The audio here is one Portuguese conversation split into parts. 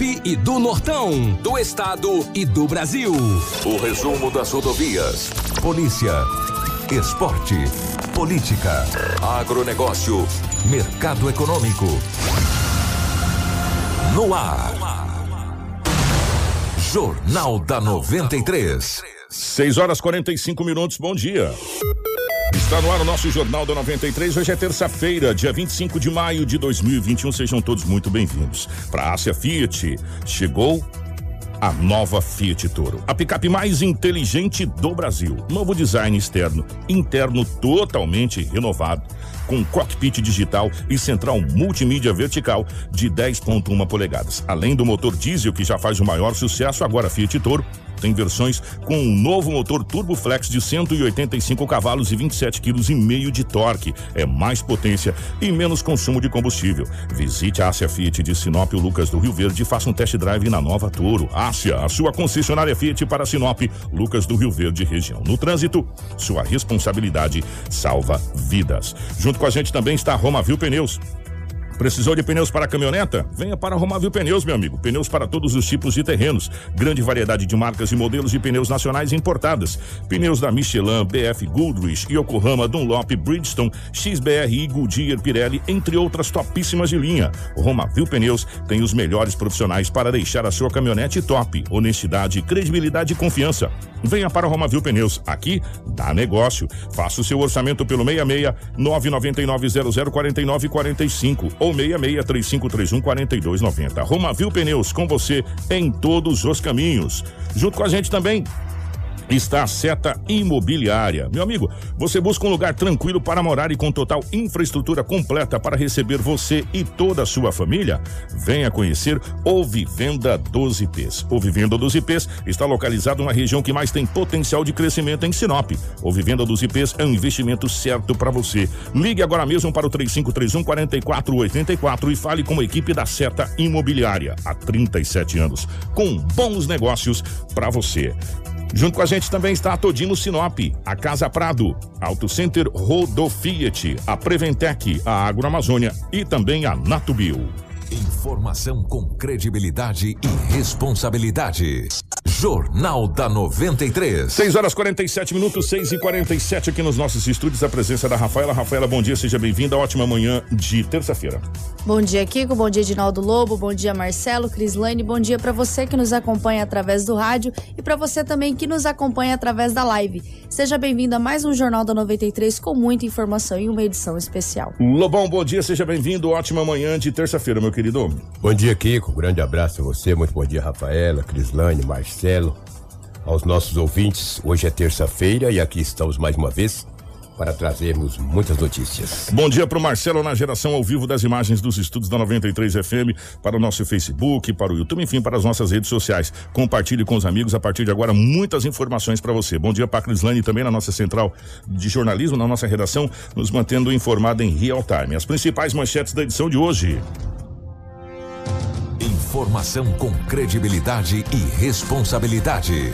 Sinop e do Nortão, do estado e do Brasil. O resumo das rodovias. Polícia. Esporte. Política. Agronegócio. Mercado econômico. No ar. Jornal da 93. 6 horas 45 minutos, bom dia. Está no ar o nosso Jornal da 93. Hoje é terça-feira, dia 25 de maio de 2021. Sejam todos muito bem-vindos. Para a Ásia Fiat, chegou a nova Fiat Toro. A picape mais inteligente do Brasil. Novo design externo, interno totalmente renovado, com cockpit digital e central multimídia vertical de 10.1 polegadas. Além do motor diesel que já faz o maior sucesso, agora Fiat Toro tem versões com um novo motor Turbo Flex de 185 cavalos e 27 kg de torque. É mais potência e menos consumo de combustível. Visite a Ásia Fiat de Sinop, Lucas do Rio Verde e faça um test drive na nova Toro. Ásia, a sua concessionária Fiat para Sinop, Lucas do Rio Verde região. No trânsito, sua responsabilidade salva vidas. Junto com a gente também está a Roma Viu Pneus. Precisou de pneus para caminhoneta? Venha para Romavil Pneus, meu amigo. Pneus para todos os tipos de terrenos. Grande variedade de marcas e modelos de pneus nacionais importadas. Pneus da Michelin, BF Goodrich, Yokohama, Dunlop, Bridgestone, XBRI, Goodyear, Pirelli, entre outras topíssimas de linha. Romavil Pneus tem os melhores profissionais para deixar a sua caminhonete top. Honestidade, credibilidade e confiança. Venha para Romavil Pneus. Aqui dá negócio. Faça o seu orçamento pelo 66 999 00 49 45 ou ou 66 3531 4290. Romavil Pneus com você em todos os caminhos. Junto com a gente também está a Seta Imobiliária. Meu amigo, você busca um lugar tranquilo para morar e com total infraestrutura completa para receber você e toda a sua família? Venha conhecer o Vivenda 12 Ps. O Vivenda 12 Ps está localizado na região que mais tem potencial de crescimento em Sinop. O Vivenda 12 Ps é um investimento certo para você. Ligue agora mesmo para o 3531 4484 e fale com a equipe da Seta Imobiliária há 37 anos, com bons negócios para você. Junto com a gente também está a Todino Sinop, a Casa Prado, Auto Center Rodo Fiat, a Preventec, a Agroamazônia e também a Natubio. Informação com credibilidade e responsabilidade. Jornal da 93. 6 horas 47 minutos, 6 e 47 aqui nos nossos estúdios. A presença da Rafaela. Rafaela, bom dia, seja bem-vinda. Ótima manhã de terça-feira. Bom dia, Kiko. Bom dia, Edinaldo Lobo. Bom dia, Marcelo, Crislane. Bom dia para você que nos acompanha através do rádio e para você também que nos acompanha através da live. Seja bem-vindo a mais um Jornal da 93 com muita informação e uma edição especial. Lobão, bom dia, seja bem-vindo. Ótima manhã de terça-feira, meu querido. Bom dia, Kiko. Grande abraço a você. Muito bom dia, Rafaela, Crislane, Marcelo. Aos nossos ouvintes, hoje é terça-feira e aqui estamos mais uma vez para trazermos muitas notícias. Bom dia para o Marcelo na geração ao vivo das imagens dos estudos da 93 FM, para o nosso Facebook, para o YouTube, enfim, para as nossas redes sociais. Compartilhe com os amigos a partir de agora muitas informações para você. Bom dia para Crislane também na nossa central de jornalismo, na nossa redação, nos mantendo informado em real time. As principais manchetes da edição de hoje. Informação com credibilidade e responsabilidade.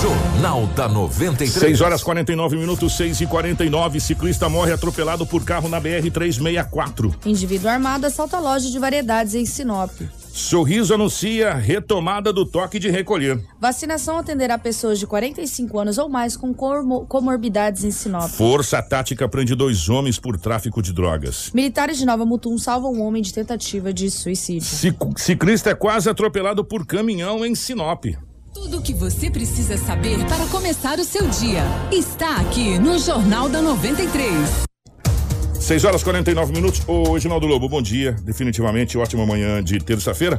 Jornal da 93. 6 horas 49 minutos, 6 e 49 Ciclista morre atropelado por carro na BR-364. Indivíduo armado assalta loja de variedades em Sinop. Sorriso anuncia retomada do toque de recolher. Vacinação atenderá pessoas de 45 anos ou mais com comorbidades em Sinop. Força Tática prende dois homens por tráfico de drogas. Militares de Nova Mutum salvam um homem de tentativa de suicídio. Ciclista é quase atropelado por caminhão em Sinop. Tudo o que você precisa saber para começar o seu dia está aqui no Jornal da 93. 6 horas 49 minutos. Ô, Reginaldo Lobo, bom dia. Definitivamente ótima manhã de terça-feira.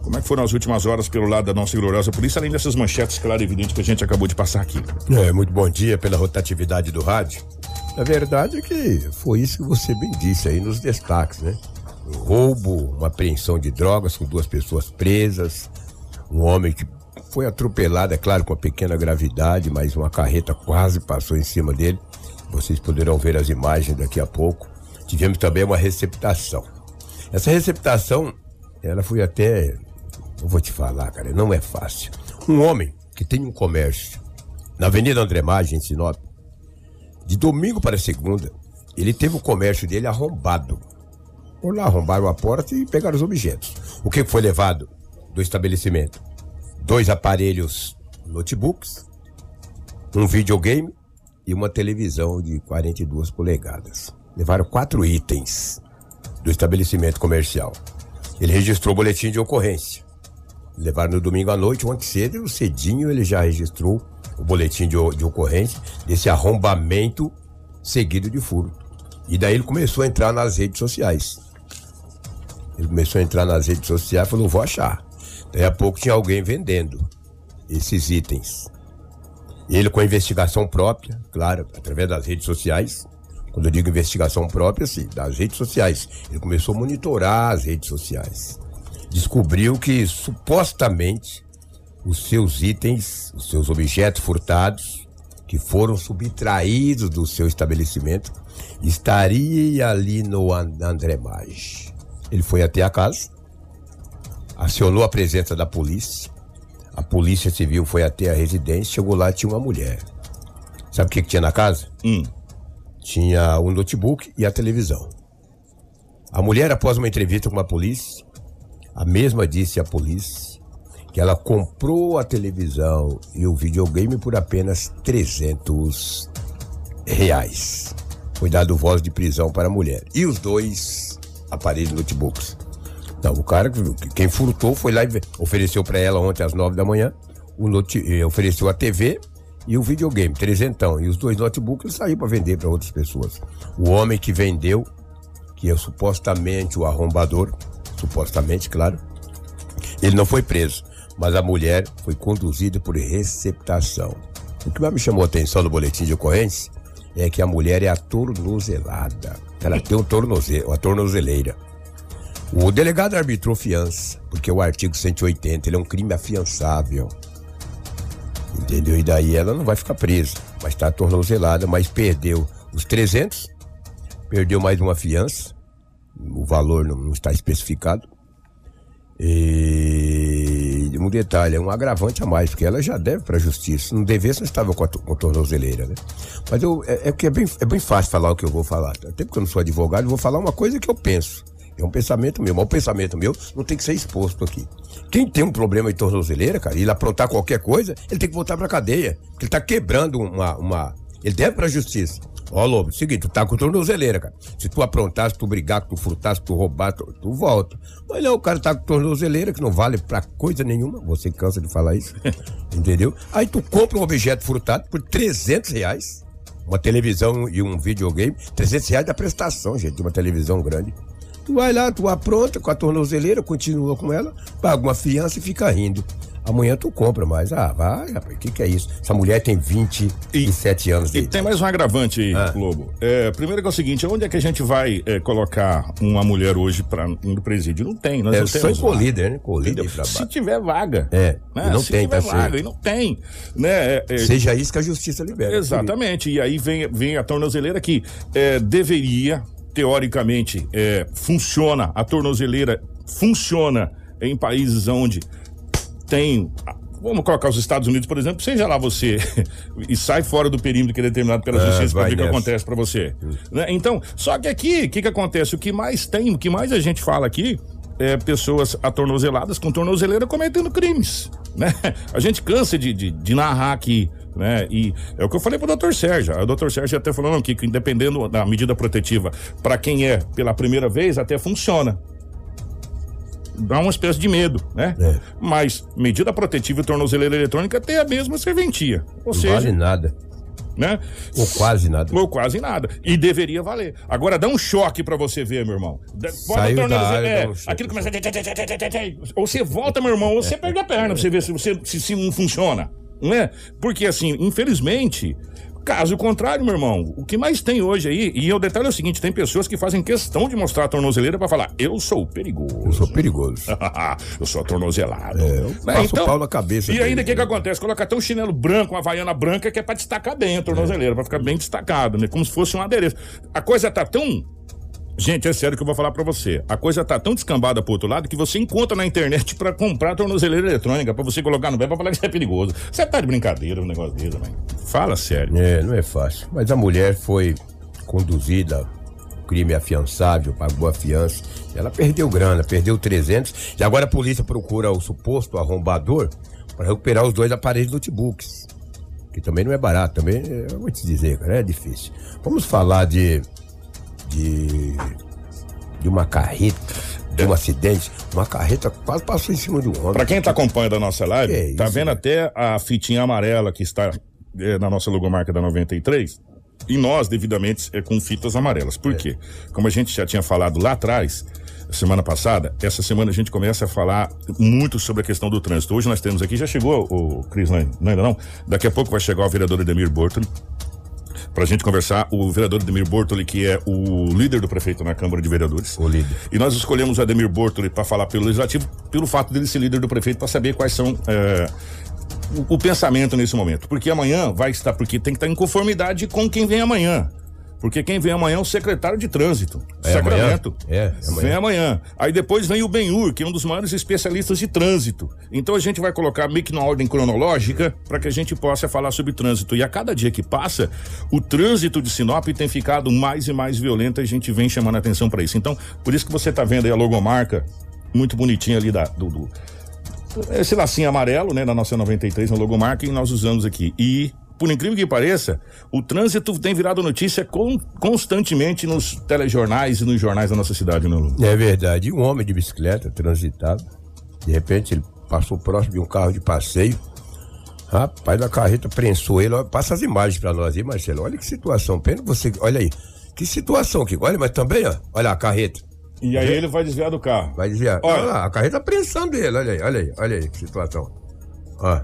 Como é que foram as últimas horas pelo lado da nossa gloriosa polícia, além dessas manchetes, claro e evidente, que a gente acabou de passar aqui? É, muito bom dia pela rotatividade do rádio. A verdade é que foi isso que você bem disse aí nos destaques, né? Um roubo, uma apreensão de drogas com duas pessoas presas, um homem que foi atropelado, é claro, com uma pequena gravidade, mas uma carreta quase passou em cima dele. Vocês poderão ver as imagens daqui a pouco. Tivemos também uma receptação. Essa receptação, ela foi até. Eu vou te falar, cara, não é fácil. Um homem que tem um comércio na Avenida André Maggi, em Sinop, de domingo para segunda, ele teve o comércio dele arrombado. Por lá, arrombaram a porta e pegaram os objetos. O que foi levado? do estabelecimento: dois aparelhos notebooks, um videogame uma televisão de 42 polegadas. Levaram quatro itens do estabelecimento comercial. Ele registrou o boletim de ocorrência. Levaram no domingo à noite, ontem cedo, cedinho ele já registrou o boletim de, de ocorrência desse arrombamento seguido de furto. E daí ele começou a entrar nas redes sociais. Ele começou a entrar nas redes sociais e falou: vou achar. Daí a pouco tinha alguém vendendo esses itens. Ele com a investigação própria, claro, através das redes sociais. Quando eu digo investigação própria, sim, das redes sociais. Ele começou a monitorar as redes sociais. Descobriu que supostamente os seus itens, os seus objetos furtados, que foram subtraídos do seu estabelecimento, estaria ali no André Maggi. Ele foi até a casa, acionou a presença da polícia. A polícia civil foi até a residência, chegou lá tinha uma mulher. Sabe o que, que tinha na casa? Hum. Tinha um notebook e a televisão. A mulher, após uma entrevista com a polícia, a mesma disse à polícia que ela comprou a televisão e o videogame por apenas 300 reais. Foi dado voz de prisão para a mulher. E os dois aparelhos notebooks. Não, o cara, quem furtou foi lá e ofereceu para ela ontem às nove da manhã, o note, eh, ofereceu a TV e o videogame, trezentão. E os dois notebooks ele saiu para vender para outras pessoas. O homem que vendeu, que é supostamente o arrombador, supostamente, claro, ele não foi preso, mas a mulher foi conduzida por receptação. O que mais me chamou a atenção no boletim de ocorrência é que a mulher é a tornozelada. Ela tem um tornoze, uma tornozeleira. O delegado arbitrou fiança, porque o artigo 180 ele é um crime afiançável. Entendeu? E daí ela não vai ficar presa, mas está tornozelada, mas perdeu os 300, perdeu mais uma fiança, o valor não, não está especificado. E um detalhe, é um agravante a mais, porque ela já deve para a justiça. Não devesse, não estava com a, tornozeleira, né? Mas eu, é, é que é bem, é bem fácil falar o que eu vou falar. Até porque eu não sou advogado, vou falar uma coisa que eu penso. É um pensamento meu, mas o pensamento meu não tem que ser exposto aqui. Quem tem um problema de tornozeleira, cara, e ele aprontar qualquer coisa, ele tem que voltar pra cadeia. Porque ele tá quebrando uma. uma... Ele deve pra justiça. Ó, Lobo, seguinte, tu tá com tornozeleira, cara. Se tu aprontar, se tu brigar, se tu furtar, se tu roubar, tu, tu volta. Mas não, o cara tá com tornozeleira que não vale pra coisa nenhuma. Você cansa de falar isso. Entendeu? Aí tu compra um objeto furtado por 300 reais. Uma televisão e um videogame. 300 reais da prestação, gente, de uma televisão grande. Tu vai lá, tu apronta com a tornozeleira, continua com ela, paga uma fiança e fica rindo. Amanhã tu compra mais. Ah, vai, rapaz, o que, que é isso? Essa mulher tem 27 e, anos de E tem mais um agravante aí, ah. Globo. É, primeiro que é o seguinte, onde é que a gente vai é, colocar uma mulher hoje para no presídio? Não tem, nós é, não temos. Só colíder, né? Colíder Se tiver vaga. É, né? não Se tem, tiver tá vaga, certo. e não tem. Né? É, é, Seja isso que a justiça libera. Exatamente. E aí vem, vem a tornozeleira que é, deveria, teoricamente, é, funciona, a tornozeleira funciona em países onde tem. Vamos colocar os Estados Unidos, por exemplo, seja lá você e sai fora do perímetro que é determinado pela É, justiça para vai ver o que acontece para você. Né? Então, só que aqui, o que, que acontece? O que mais tem, o que mais a gente fala aqui é pessoas atornozeladas com tornozeleira cometendo crimes, né? A gente cansa de, de, de narrar aqui, né? E é o que eu falei pro doutor Sérgio. O doutor Sérgio até falando aqui que dependendo da medida protetiva, para quem é pela primeira vez, até funciona. Dá uma espécie de medo, né? É. Mas medida protetiva e tornozeleira eletrônica tem a mesma serventia. Ou Não seja, vale nada. né? Ou quase nada. Ou quase nada. E deveria valer. Agora dá um choque pra você ver, meu irmão. Bota Saiu da área, é, um aquilo começa. Ou você volta, meu irmão, ou você perde a perna pra você ver se, você, se, se não funciona. Não é? Porque assim, infelizmente. Caso contrário, meu irmão, o que mais tem hoje aí, e o detalhe é o seguinte: tem pessoas que fazem questão de mostrar a tornozeleira pra falar, eu sou perigoso. Eu sou perigoso. eu sou atornozelado. É, eu Né? passo o pau na cabeça E ainda o que, que né? acontece? Coloca até um chinelo branco, uma havaiana branca, que é pra destacar bem a tornozeleira, pra ficar bem destacado, né? Como se fosse um adereço. A coisa tá tão. Gente, é sério que eu vou falar pra você. A coisa tá tão descambada pro outro lado que você encontra na internet pra comprar tornozeleira eletrônica, pra você colocar no pé pra falar que isso é perigoso. Você tá de brincadeira um negócio desse, mãe. Fala sério. É, não é fácil. Mas a mulher foi conduzida crime afiançável, pagou a fiança. Ela perdeu grana, perdeu 300 e agora a polícia procura o suposto arrombador para recuperar os dois aparelhos notebooks. Que também não é barato, também, eu vou te dizer, cara, é difícil. Vamos falar de. De. de uma carreta, de um acidente. Uma carreta quase passou em cima de um homem. Pra quem tá acompanhando a nossa live, Que tá isso, vendo né? até a fitinha amarela que está é, na nossa logomarca da 93? E nós, devidamente, é com fitas amarelas. É. Por quê? Como a gente já tinha falado lá atrás, semana passada, essa semana a gente começa a falar muito sobre a questão do trânsito. Hoje nós temos aqui, já chegou o Cris, não, não ainda não? Daqui a pouco vai chegar o vereador Edemir Bortoli pra gente conversar. O vereador Edemir Bortoli, que é o líder do prefeito na Câmara de Vereadores. O líder. E nós escolhemos o Ademir Bortoli para falar pelo Legislativo, pelo fato dele ser líder do prefeito, para saber quais são é, o, o pensamento nesse momento. Porque amanhã vai estar, porque tem que estar em conformidade com quem vem amanhã. Porque quem vem amanhã é o secretário de trânsito. É Sacramento. amanhã? É, é amanhã. Vem amanhã. Aí depois vem o Benhur, que é um dos maiores especialistas de trânsito. Então a gente vai colocar meio que na ordem cronológica para que a gente possa falar sobre trânsito. E a cada dia que passa, o trânsito de Sinop tem ficado mais e mais violento e a gente vem chamando a atenção para isso. Então, por isso que você tá vendo aí a logomarca muito bonitinha ali da, do, do- esse lacinho amarelo, né, da nossa 93 na logomarca e nós usamos aqui. E por incrível que pareça, o trânsito tem virado notícia con- constantemente nos telejornais e nos jornais da nossa cidade, né, Lu? É verdade. Um homem de bicicleta transitado, de repente ele passou próximo de um carro de passeio. Rapaz, a carreta prensou ele. Olha, Passa as imagens pra nós aí, Marcelo. Olha que situação. Pena você. Olha aí. Que situação aqui. Olha, mas também, ó. Olha a carreta. E aí ele vai desviar do carro. Vai desviar. Olha. Olha lá, a carreta prensando ele. Olha aí, olha aí, olha aí que situação. Ó.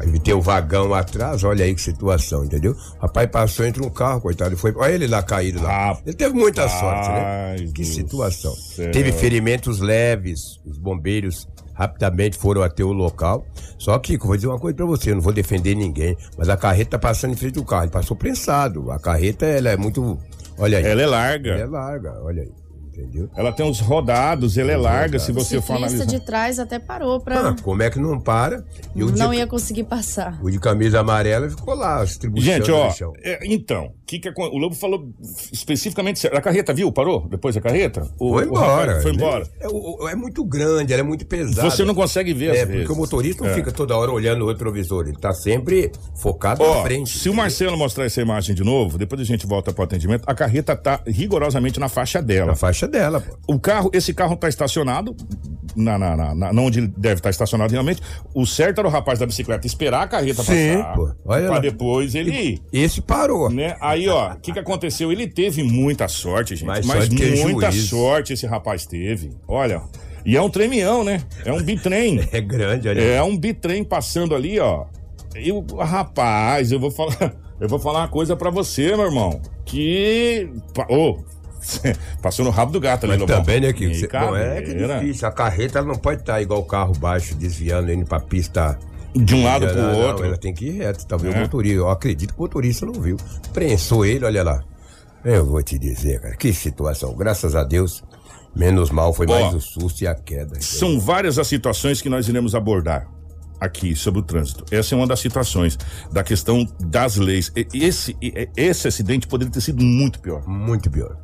Aí tem o vagão atrás, olha aí que situação, entendeu? Rapaz passou entre um carro, coitado, foi. Olha ele lá caído lá. Rapaz ele teve muita sorte, né? Que situação. céu. Teve ferimentos leves, os bombeiros rapidamente foram até o local. Só que, vou dizer uma coisa pra você, eu não vou defender ninguém, mas a carreta tá passando em frente do carro, ele passou prensado. A carreta, ela é muito. Olha aí. Ela é larga. Ela é larga, olha aí. Entendeu? Ela tem uns rodados, ela é larga, se O você for analisar. de trás até parou pra. Ah, como é que não para? E o, não de, ia conseguir passar. o de camisa amarela ficou lá, distribuindo Gente, ó, é, então, que que acon- o Lobo falou especificamente, a carreta viu? Parou depois da carreta? O- Foi o embora. Foi né? embora. É, o- é muito grande, ela é muito pesada. Você não consegue ver É, às porque vezes. o motorista não É. fica toda hora olhando o retrovisor, ele tá sempre focado Ó, na frente. se o Marcelo mostrar essa imagem de novo, depois a gente volta pro atendimento, a carreta tá rigorosamente na faixa dela. Na faixa dela, pô. O carro, esse carro tá estacionado na, na, na, na- onde ele deve estar estacionado realmente. O certo era o rapaz da bicicleta esperar a carreta Sim, passar. pô. Olha pra lá. depois ele ir. Esse parou. Né? Aí, ó, o que, que aconteceu? Ele teve muita sorte, gente. Mais mas sorte muita sorte esse rapaz teve. Olha. E é um tremião, né? É um bitrem. É grande, olha. É um bitrem passando ali, ó. E o rapaz, eu vou falar, eu vou falar uma coisa pra você, meu irmão, que ô, passou no rabo do gato ali, Mas também, né, que E você, não é que é difícil. A carreta ela não pode estar igual o carro baixo, desviando, indo pra pista. De um lado pro Não, não, outro. ela tem que ir reto. Talvez É. o motorista. Eu acredito que o motorista não viu. Prensou ele, olha lá. Eu vou te dizer, cara, que situação. Graças a Deus, menos mal foi Ó, mais o susto e a queda. São várias as situações que nós iremos abordar aqui sobre o trânsito. Essa é uma das situações da questão das leis. Esse, esse acidente poderia ter sido muito pior. Muito pior.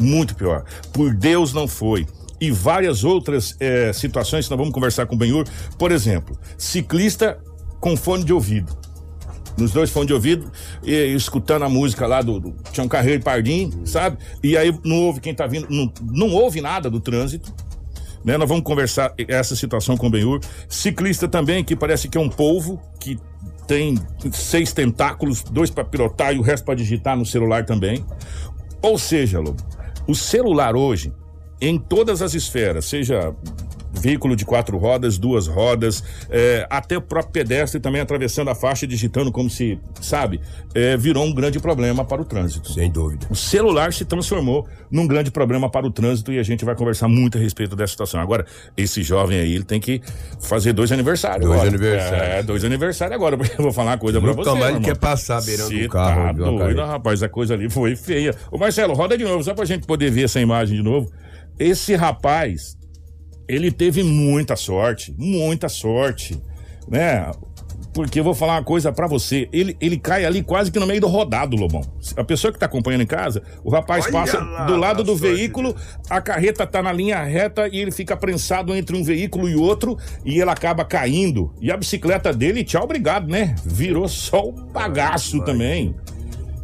Muito pior. Por Deus não foi. E várias outras eh, situações que nós vamos conversar com o Benhur. Por exemplo, ciclista com fone de ouvido. Nos dois fones de ouvido, e, escutando a música lá do, do Tião Carreiro e Pardim, sabe? E aí não ouve quem tá vindo, não, não ouve nada do trânsito. Né? Nós vamos conversar essa situação com o Benhur. Ciclista também, que parece que é um polvo, que tem seis tentáculos, dois para pilotar e o resto para digitar no celular também. Ou seja, Lobo, o celular hoje, em todas as esferas, seja veículo de quatro rodas, duas rodas, é, até o próprio pedestre também atravessando a faixa, digitando como se, sabe, é, virou um grande problema para o trânsito. Sem dúvida. O celular se transformou num grande problema para o trânsito e a gente vai conversar muito a respeito dessa situação. Agora, esse jovem aí, ele tem que fazer dois aniversários. Dois agora. aniversários. É, dois aniversários agora, porque eu vou falar uma coisa pra Nunca você. meu ele quer passar beirando Cê o carro, Tá doido, rapaz, a coisa ali foi feia. Ô Marcelo, roda de novo, só pra gente poder ver essa imagem de novo. Esse rapaz, ele teve muita sorte, muita sorte, né? Porque eu vou falar uma coisa para você. Ele, ele cai ali quase que no meio do rodado, Lobão. A pessoa que tá acompanhando em casa, o rapaz Olha passa lá, do lado do veículo, a carreta tá na linha reta e ele fica prensado entre um veículo e outro e ele acaba caindo. E a bicicleta dele, tchau, obrigado, né? Virou só o bagaço também.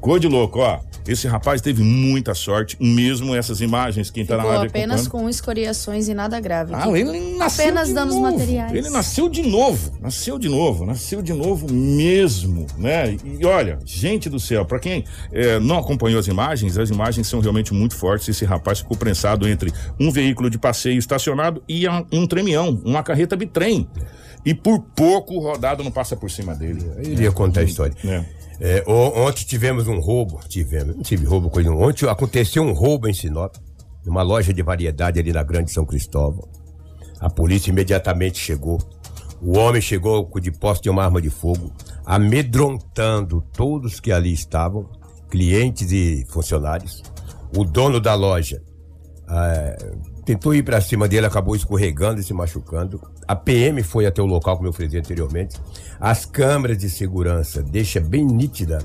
Coisa de louco, ó. Esse rapaz teve muita sorte, mesmo essas imagens que tá na live apenas com escoriações e nada grave. Ah, ele nasceu apenas danos novo. materiais. Ele nasceu de novo, nasceu de novo, nasceu de novo mesmo, né? E olha, gente do céu, para quem é, não acompanhou as imagens, as imagens são realmente muito fortes. Esse rapaz ficou prensado entre um veículo de passeio estacionado e um tremião, uma carreta bitrem. E por pouco o rodado não passa por cima dele. Eu iria contar a história. É. É, ontem tivemos um roubo, tivemos, tive roubo coisa. Ontem aconteceu um roubo em Sinop, numa loja de variedade ali na Grande São Cristóvão. A polícia imediatamente chegou. O homem chegou de posse de uma arma de fogo, amedrontando todos que ali estavam, clientes e funcionários. O dono da loja é, tentou ir para cima dele, acabou escorregando e se machucando. A PM foi até o local, como eu falei anteriormente. As câmeras de segurança deixam bem nítida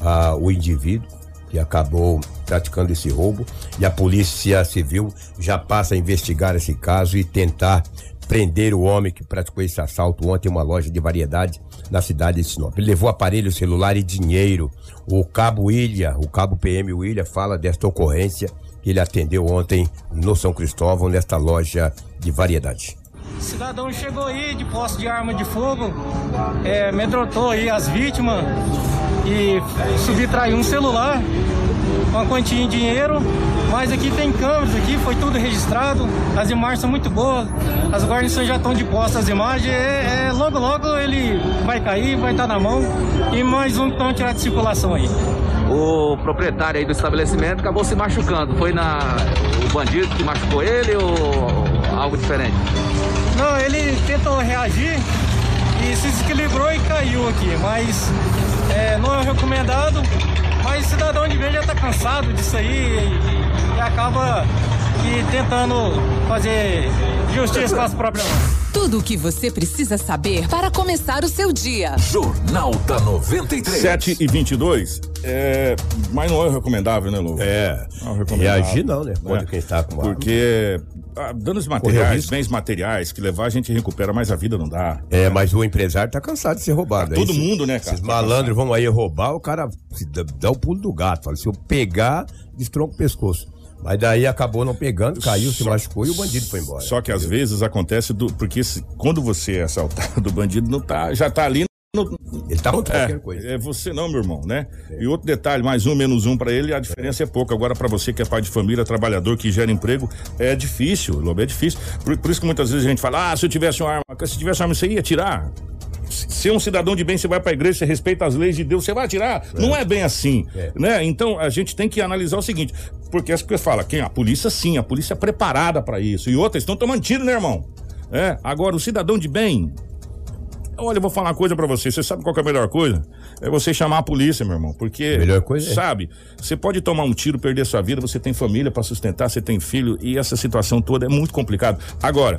ah, o indivíduo que acabou praticando esse roubo e a polícia civil já passa a investigar esse caso e tentar prender o homem que praticou esse assalto ontem em uma loja de variedade na cidade de Sinop. Ele levou aparelho celular e dinheiro. O cabo Ilha, o cabo PM Ilha fala desta ocorrência que ele atendeu ontem no São Cristóvão, nesta loja de variedade. Cidadão chegou aí de posse de arma de fogo, é, amedrontou aí as vítimas e subtraiu um celular, uma quantia em dinheiro, mas aqui tem câmeras aqui, foi tudo registrado, as imagens são muito boas, as guarnições já estão de posse as imagens, é, é, logo logo ele vai cair, vai estar na mão e mais um estão tirado de circulação aí. O proprietário aí do estabelecimento acabou se machucando, foi na o bandido que machucou ele ou algo diferente? Não, ele tentou reagir e se desequilibrou e caiu aqui, mas é, não é recomendado. Mas cidadão de bem já está cansado disso aí e, e acaba que tentando fazer justiça com as próprias mãos. Tudo o que você precisa saber para começar o seu dia. Jornal da 93. 7 e 22. É, mas não é recomendável, né, Lou? É. Não é Reagir não, né? Pode É. quem está com Porque ah, danos materiais, bens materiais, que levar a gente recupera, mas a vida não dá. É, mas o empresário tá cansado de ser roubado. Todo Aí, mundo, né, cara? Esses Tá malandros vão aí roubar, o cara dá, dá o pulo do gato. Fala, se eu pegar, destronco o pescoço. Mas daí acabou não pegando, caiu, se Só- machucou e o bandido foi embora. Só que às vezes acontece do. Porque se- quando você é assaltado, o bandido não tá, já tá ali. No, Ele tá contra é, qualquer coisa. é você não, meu irmão, né? E outro detalhe, mais um, menos um pra ele, a diferença é pouco. Agora, pra você que é pai de família, trabalhador, que gera emprego, é difícil, Lobo, é difícil. Por, por isso que muitas vezes a gente fala, ah, se eu tivesse uma arma, se tivesse uma arma, você ia tirar. Ser um cidadão de bem, você vai pra igreja, você respeita as leis de Deus, você vai atirar. Não é bem assim, É. né? Então a gente tem que analisar o seguinte, porque as pessoas falam, quem? A polícia sim, a polícia é preparada pra isso. E outras estão tomando tiro, né, irmão? É, agora o cidadão de bem, Olha, eu vou falar uma coisa pra você. Você sabe qual que é a melhor coisa? É você chamar a polícia, meu irmão. Porque. Melhor coisa é. Sabe? Você pode tomar um tiro, perder sua vida, você tem família pra sustentar, você tem filho, e essa situação toda é muito complicado. Agora.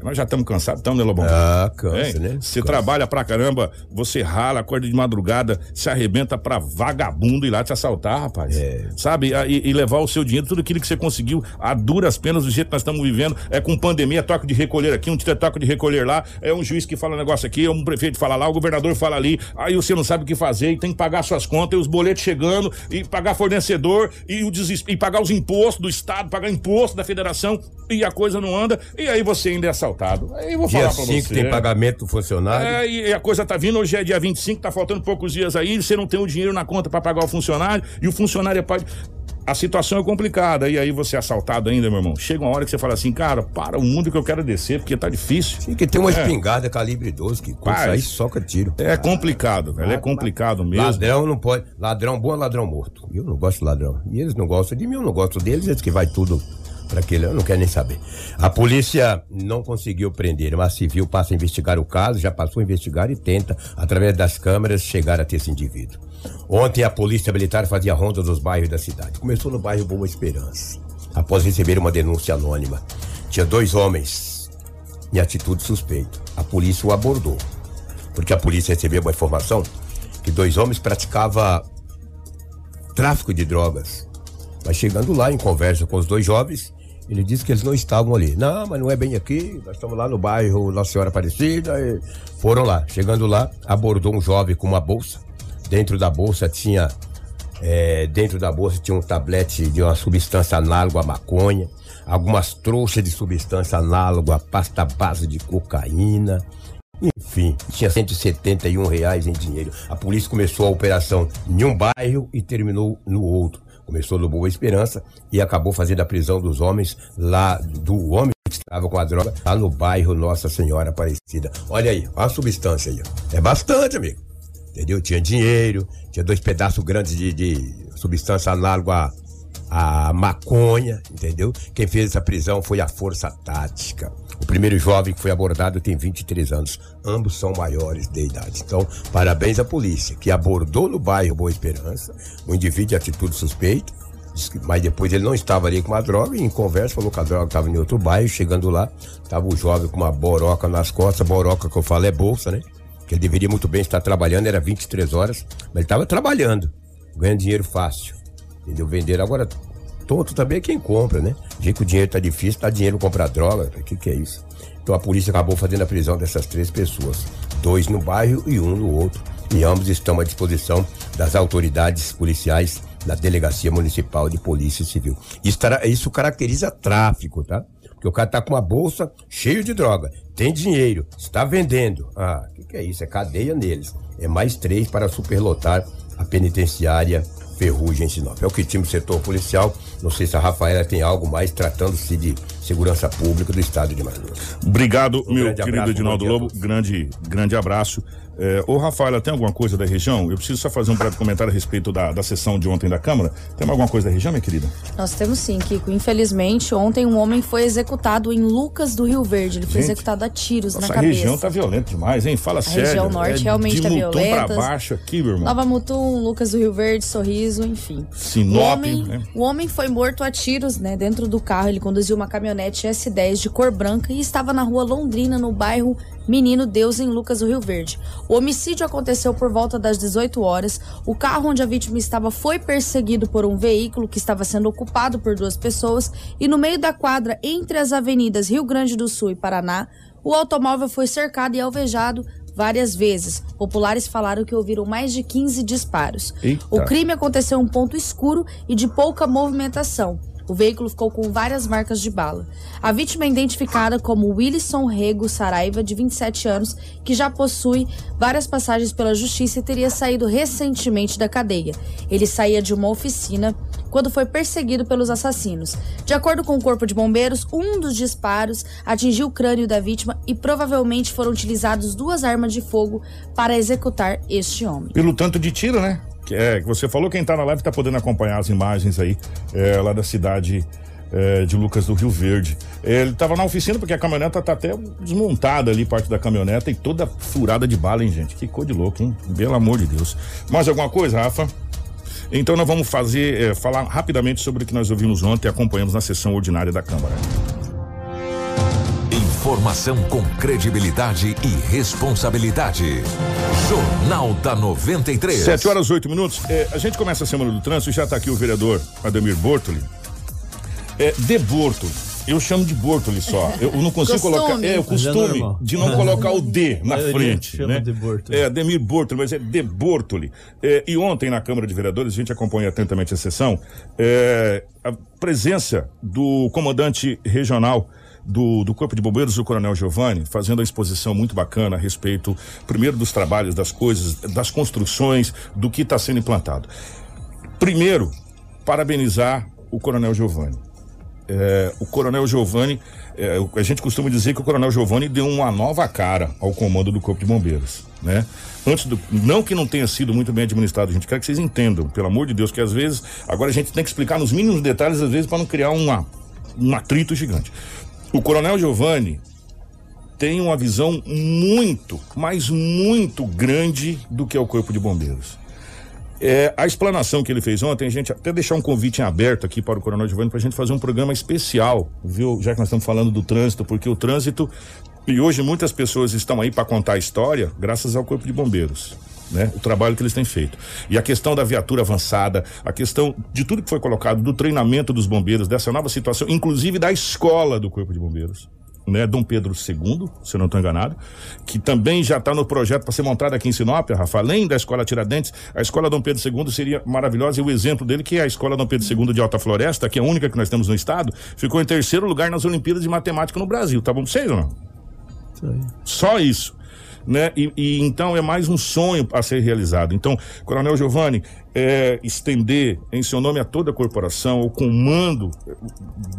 Que Nós já estamos cansados, estamos, né, Lobão? Ah, cansa, né? Você trabalha pra caramba, você rala, acorda de madrugada, se arrebenta pra vagabundo ir lá te assaltar, rapaz. É. Sabe? E, e levar o seu dinheiro, tudo aquilo que você conseguiu a duras penas do jeito que nós estamos vivendo. É com pandemia, toque de recolher aqui, um toque de recolher lá, é um juiz que fala um negócio aqui, é um prefeito que fala lá, o governador fala ali, aí você não sabe o que fazer e tem que pagar suas contas, e os boletos chegando, e pagar fornecedor, e, o deses- e pagar os impostos do Estado, pagar imposto da federação, e a coisa não anda, e aí você ainda é assaltado. Aí eu vou Dia falar pra 5 você. tem pagamento do funcionário. É, e a coisa tá vindo, hoje é dia 25, tá faltando poucos dias aí, você não tem o dinheiro na conta pra pagar o funcionário, e o funcionário é pai. A situação é complicada, e aí você é assaltado ainda, meu irmão. Chega uma hora que você fala assim, cara, para o mundo que eu quero descer, porque tá difícil. Tem que ter uma É. espingarda calibre 12, que Paz. aí soca tiro. É complicado, velho, é complicado mesmo. Ladrão não pode. Ladrão bom é ladrão morto. Eu não gosto de ladrão. E eles não gostam de mim, eu não gosto deles, eles que vai tudo para aquele. Eu não quero nem saber. A polícia não conseguiu prender, mas civil passa a investigar o caso, já passou a investigar e tenta, através das câmeras, chegar até esse indivíduo. Ontem a polícia militar fazia ronda dos bairros da cidade. Começou no bairro Boa Esperança. Após receber uma denúncia anônima, tinha dois homens em atitude suspeita. A polícia o abordou. porque a polícia recebeu uma informação que dois homens praticavam tráfico de drogas. Mas chegando lá em conversa com os dois jovens, ele disse que eles não estavam ali. Não, mas não é bem aqui, nós estamos lá no bairro Nossa Senhora Aparecida. E foram lá. Chegando lá, abordou um jovem com uma bolsa. Dentro da bolsa tinha. É, dentro da bolsa tinha um tablete de uma substância análoga à maconha, algumas trouxas de substância análoga à pasta base de cocaína. Enfim, tinha 171 reais em dinheiro. A polícia começou a operação em um bairro e terminou no outro. Começou no Boa Esperança e acabou fazendo a prisão dos homens lá, do homem que estava com a droga, lá no bairro Nossa Senhora Aparecida. Olha aí, olha a substância aí. É bastante, amigo. Entendeu? Tinha dinheiro, tinha dois pedaços grandes de, de substância análoga à, à maconha, entendeu? Quem fez essa prisão foi a Força Tática. O primeiro jovem que foi abordado tem 23 anos. Ambos são maiores de idade. Então, parabéns à polícia, que abordou no bairro Boa Esperança um indivíduo de atitude suspeita. Mas depois ele não estava ali com uma droga e em conversa falou que a droga estava em outro bairro. Chegando lá, estava o jovem com uma boroca nas costas. Boroca que eu falo é bolsa, né? Que ele deveria muito bem estar trabalhando, era 23 horas, mas ele estava trabalhando, ganhando dinheiro fácil. Entendeu? Vender agora tonto também é quem compra, né? Já que o dinheiro tá difícil, dá dinheiro comprar droga. O que, que é isso? Então a polícia acabou fazendo a prisão dessas três pessoas. Dois no bairro e um no outro. E ambos estão à disposição das autoridades policiais na Delegacia Municipal de Polícia Civil. Isso, isso caracteriza tráfico, tá? Porque o cara tá com uma bolsa cheio de droga, tem dinheiro, está vendendo. Ah, o que, que é isso? É cadeia neles. É mais três para superlotar a penitenciária Ferrugem em Sinop. É o que time do setor policial. Não sei se a Rafaela tem algo mais tratando-se de segurança pública do estado de Mato Grosso. Obrigado, Um meu querido abraço, Edinaldo Lobo. Grande, grande abraço. É, ô, Rafaela, tem alguma coisa da região? Eu preciso só fazer um breve comentário a respeito da, da sessão de ontem da Câmara. Tem alguma coisa da região, minha querida? Nós temos sim, Kiko. Infelizmente, ontem um homem foi executado em Lucas do Rio Verde. Ele foi Gente, executado a tiros Nossa, na a cabeça. região tá violenta demais, hein? Fala sério. região norte é realmente de tá Mutum violenta. pra baixo aqui, meu irmão. Nova Mutum, Lucas do Rio Verde, Sorriso, enfim. Sinop, o homem, né? o homem foi morto a tiros, né, dentro do carro. Ele conduziu uma caminhonete S10 de cor branca e estava na rua Londrina, no bairro Menino Deus, em Lucas do Rio Verde. O homicídio aconteceu por volta das 18 horas. O carro onde a vítima estava foi perseguido por um veículo que estava sendo ocupado por duas pessoas e no meio da quadra, entre as avenidas Rio Grande do Sul e Paraná, o automóvel foi cercado e alvejado várias vezes. Populares falaram que ouviram mais de 15 disparos. Eita. O crime aconteceu em um ponto escuro e de pouca movimentação. O veículo ficou com várias marcas de bala. A vítima é identificada como Wilson Rego Saraiva, de 27 anos, que já possui várias passagens pela justiça e teria saído recentemente da cadeia. Ele saía de uma oficina quando foi perseguido pelos assassinos. De acordo com o Corpo de Bombeiros, um dos disparos atingiu o crânio da vítima e provavelmente foram utilizadas duas armas de fogo para executar este homem. Pelo tanto de tiro, né? Que é, que você falou, quem tá na live tá podendo acompanhar as imagens aí, é, lá da cidade é, de Lucas do Rio Verde. É, Ele tava na oficina porque a caminhoneta tá até desmontada ali, parte da caminhoneta e toda furada de bala, hein, gente? Que cor de louco, hein? Pelo amor de Deus. Mais alguma coisa, Rafa? Então nós vamos fazer, é, falar rapidamente sobre o que nós ouvimos ontem e acompanhamos na sessão ordinária da Câmara. Informação com credibilidade e responsabilidade. Jornal da 93. 7 horas 8 minutos. É, a gente começa a semana do trânsito, já está aqui o vereador Ademir Bortoli. É, de Bortoli. Eu chamo de Bortoli só. Eu não consigo Costume. colocar. É o é costume normal. de não colocar o D na frente. chama né? de Bortoli. É, Ademir Bortoli, mas é de Bortoli. É, e ontem na Câmara de Vereadores, a gente acompanha atentamente a sessão, é, a presença do comandante regional do, do Corpo de Bombeiros, o Coronel Giovanni, fazendo a exposição muito bacana a respeito, primeiro, dos trabalhos, das coisas, das construções, do que está sendo implantado. Primeiro, parabenizar o Coronel Giovanni. É, o Coronel Giovanni, é, a gente costuma dizer que o Coronel Giovanni deu uma nova cara ao comando do Corpo de Bombeiros, né? Antes do, não que não tenha sido muito bem administrado, gente, quero que vocês entendam, pelo amor de Deus, que às vezes, agora a gente tem que explicar nos mínimos detalhes, às vezes, para não criar uma, um atrito gigante. O Coronel Giovanni tem uma visão muito, mas muito grande do que é o Corpo de Bombeiros. É, a explanação que ele fez ontem, a gente até deixar um convite em aberto aqui para o Coronel Giovanni para a gente fazer um programa especial, viu? Já que nós estamos falando do trânsito, porque o trânsito E hoje muitas pessoas estão aí para contar a história graças ao Corpo de Bombeiros. Né? O trabalho que eles têm feito. E a questão da viatura avançada, a questão de tudo que foi colocado, do treinamento dos bombeiros, dessa nova situação, inclusive da escola do Corpo de Bombeiros. Né, Dom Pedro II, se eu não estou enganado, que também já está no projeto para ser montado aqui em Sinop, Rafa, além da Escola Tiradentes, a Escola Dom Pedro II seria maravilhosa e o exemplo dele, que é a Escola Dom Pedro II de Alta Floresta, que é a única que nós temos no estado, ficou em terceiro lugar nas Olimpíadas de Matemática no Brasil. Tá bom pra vocês ou não? Só isso. Né? E, e, então é mais um sonho a ser realizado. Então, Coronel Giovanni, é, estender em seu nome a toda a corporação, o comando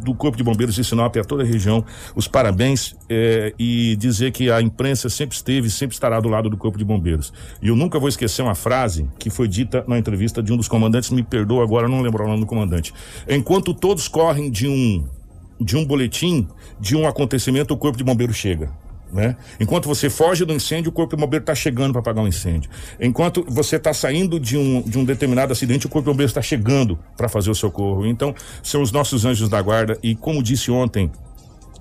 do Corpo de Bombeiros de Sinop a toda a região, os parabéns é, e dizer que a imprensa sempre esteve, sempre estará do lado do Corpo de Bombeiros. E eu nunca vou esquecer uma frase que foi dita na entrevista de um dos comandantes, me perdoa agora, não lembro o nome do comandante. Enquanto todos correm de um de um boletim, de um acontecimento, o Corpo de Bombeiros chega. Né? Enquanto você foge do incêndio, o corpo de bombeiro está chegando para apagar o um incêndio. Enquanto você está saindo de um, de um determinado acidente, o corpo de bombeiro está chegando para fazer o socorro. Então, são os nossos anjos da guarda. E como disse ontem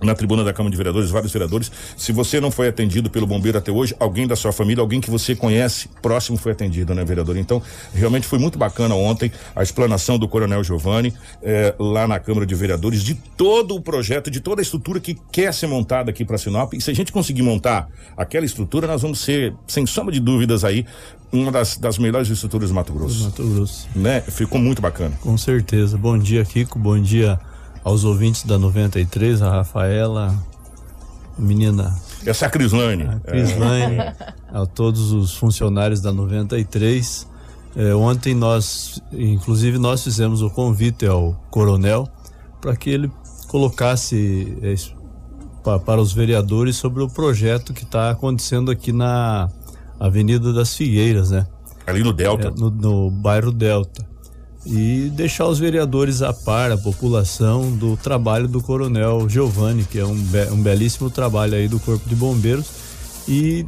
na tribuna da Câmara de Vereadores, vários vereadores. Se você não foi atendido pelo bombeiro até hoje, alguém da sua família, alguém que você conhece, próximo foi atendido, né, vereador? Então, realmente foi muito bacana ontem a explanação do Coronel Giovanni eh, lá na Câmara de Vereadores de todo o projeto, de toda a estrutura que quer ser montada aqui para Sinop. E se a gente conseguir montar aquela estrutura, nós vamos ser, sem sombra de dúvidas aí, uma das, das melhores estruturas do Mato Grosso. Mato Grosso. Né? Ficou muito bacana. Com certeza. Bom dia, Kiko. Bom dia aos ouvintes da 93, a Rafaela, a menina. Essa é a Crislane. A Crislane, é. a todos os funcionários da 93. É, ontem nós, inclusive, nós fizemos o convite ao coronel para que ele colocasse é, para, para os vereadores sobre o projeto que está acontecendo aqui na Avenida das Figueiras, né? Ali no Delta. É, no, no bairro Delta e deixar os vereadores a par, a população, do trabalho do Coronel Giovanni, que é um, be um belíssimo trabalho aí do Corpo de Bombeiros e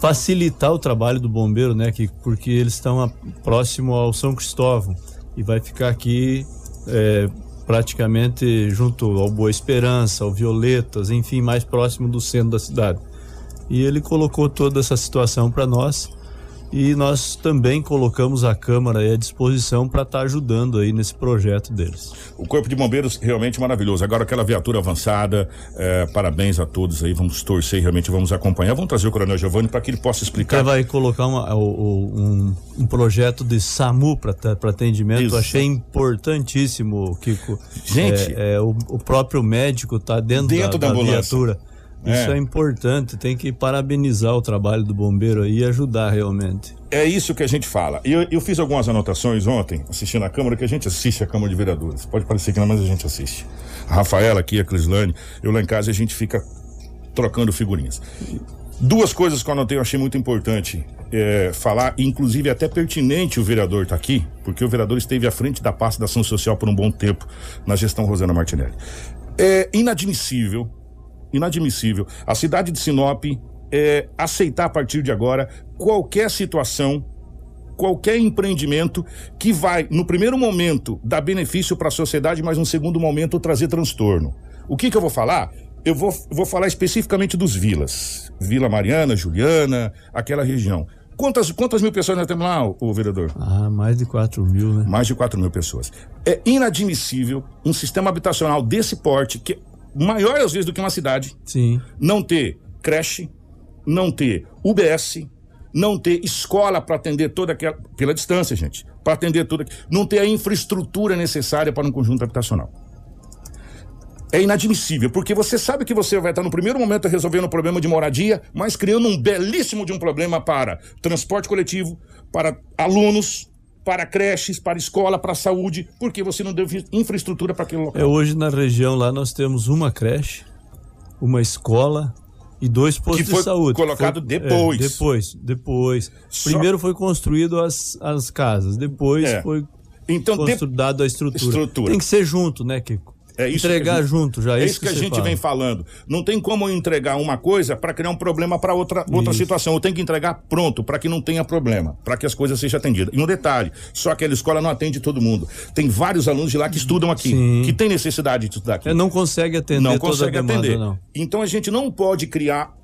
facilitar o trabalho do bombeiro, né? Que, porque eles estão próximo ao São Cristóvão e vai ficar aqui é, praticamente junto ao Boa Esperança, ao Violetas, enfim, mais próximo do centro da cidade. E ele colocou toda essa situação para nós e nós também colocamos a Câmara à disposição para estar tá ajudando aí nesse projeto deles. O Corpo de Bombeiros realmente maravilhoso. Agora aquela viatura avançada, é, parabéns a todos aí, vamos torcer, realmente vamos acompanhar. Vamos trazer o Coronel Giovanni para que ele possa explicar. Você vai colocar uma, um, um, projeto de SAMU para atendimento, Isso. achei importantíssimo, Kiko. Gente, é, é o, o, próprio médico está dentro, dentro da, da, da viatura. Isso é. é. importante, tem que parabenizar o trabalho do bombeiro aí e ajudar realmente. É isso que a gente fala. Eu, eu fiz algumas anotações ontem, assistindo a Câmara, que a gente assiste a Câmara de Vereadores. Pode parecer que não, mas a gente assiste. A Rafaela aqui, a Crislane, eu lá em casa a gente fica trocando figurinhas. Duas coisas que eu anotei, eu achei muito importante é, falar, inclusive até pertinente o vereador estar tá aqui, porque o vereador esteve à frente da pasta da ação social por um bom tempo na gestão Rosana Martinelli. É inadmissível inadmissível. A cidade de Sinop é, aceitar a partir de agora qualquer situação, qualquer empreendimento que vai, no primeiro momento, dar benefício para a sociedade, mas no segundo momento trazer transtorno. O que, que eu vou falar? Eu vou, vou falar especificamente dos vilas. Vila Mariana, Juliana, aquela região. Quantas, quantas mil pessoas nós temos lá, o, vereador? Ah, mais de 4 mil, né? Mais de 4 mil pessoas. É inadmissível um sistema habitacional desse porte, que maior às vezes do que uma cidade. Sim. Não ter creche, não ter UBS, não ter escola para atender toda aquela. pela distância, gente. Para atender toda. Não ter a infraestrutura necessária para um conjunto habitacional. É inadmissível, porque você sabe que você vai estar no primeiro momento resolvendo o problema de moradia, mas criando um belíssimo de um problema para transporte coletivo, para alunos, para creches, para escola, para saúde, porque você não deu infraestrutura para aquele local. É, hoje na região lá nós temos uma creche, uma escola e dois postos que foi de saúde. colocado foi, depois. É, depois, depois. Só... Primeiro foi construído as, as casas, depois é. foi então, construído de... a estrutura. estrutura. Tem que ser junto, né, Kiko? É isso entregar gente, junto já. É isso que, que a gente fala. vem falando. Não tem como eu entregar uma coisa para criar um problema para outra, outra situação. Eu tenho que entregar pronto para que não tenha problema, para que as coisas sejam atendidas. E um detalhe: só aquela escola não atende todo mundo. Tem vários alunos de lá que estudam aqui, Sim. que tem necessidade de estudar aqui. É, não consegue atender. Não consegue demanda, atender. Não. Então a gente não pode criar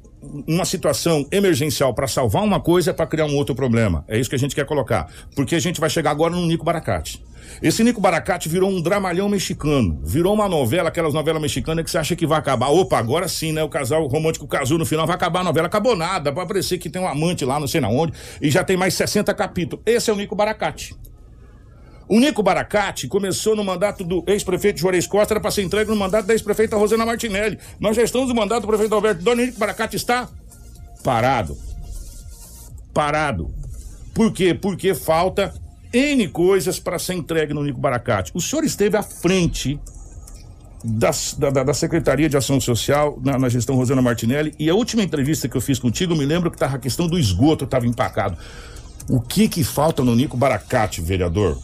uma situação emergencial para salvar uma coisa é para criar um outro problema. É isso que a gente quer colocar. Porque a gente vai chegar agora no Nico Baracate. Esse Nico Baracate virou um dramalhão mexicano. Virou uma novela, aquelas novelas mexicanas que você acha que vai acabar. Opa, agora sim, né? O casal romântico casou no final, vai acabar a novela. Acabou nada. Vai parecer que tem um amante lá, não sei na onde. E já tem mais 60 capítulos. Esse é o Nico Baracate. O Nico Baracate começou no mandato do ex-prefeito Juarez Costa, era para ser entregue no mandato da ex-prefeita Rosana Martinelli. Nós já estamos no mandato do prefeito Alberto Dona Nico Baracate está parado. Parado. Por quê? Porque falta N coisas para ser entregue no Nico Baracate. O senhor esteve à frente das, da, da, Secretaria de Ação Social na, na, gestão Rosana Martinelli e a última entrevista que eu fiz contigo, me lembro que tava a questão do esgoto estava empacado. O que que falta no Nico Baracate, vereador?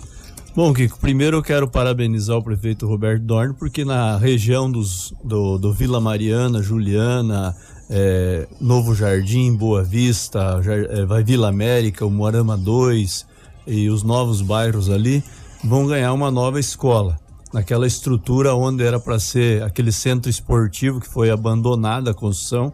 Bom, Kiko, primeiro eu quero parabenizar o prefeito Roberto Dorn, porque na região dos, do, do Vila Mariana, Juliana, é, Novo Jardim, Boa Vista, é, Vila América, o Moarama 2 e os novos bairros ali vão ganhar uma nova escola. Naquela estrutura onde era para ser aquele centro esportivo que foi abandonada a construção,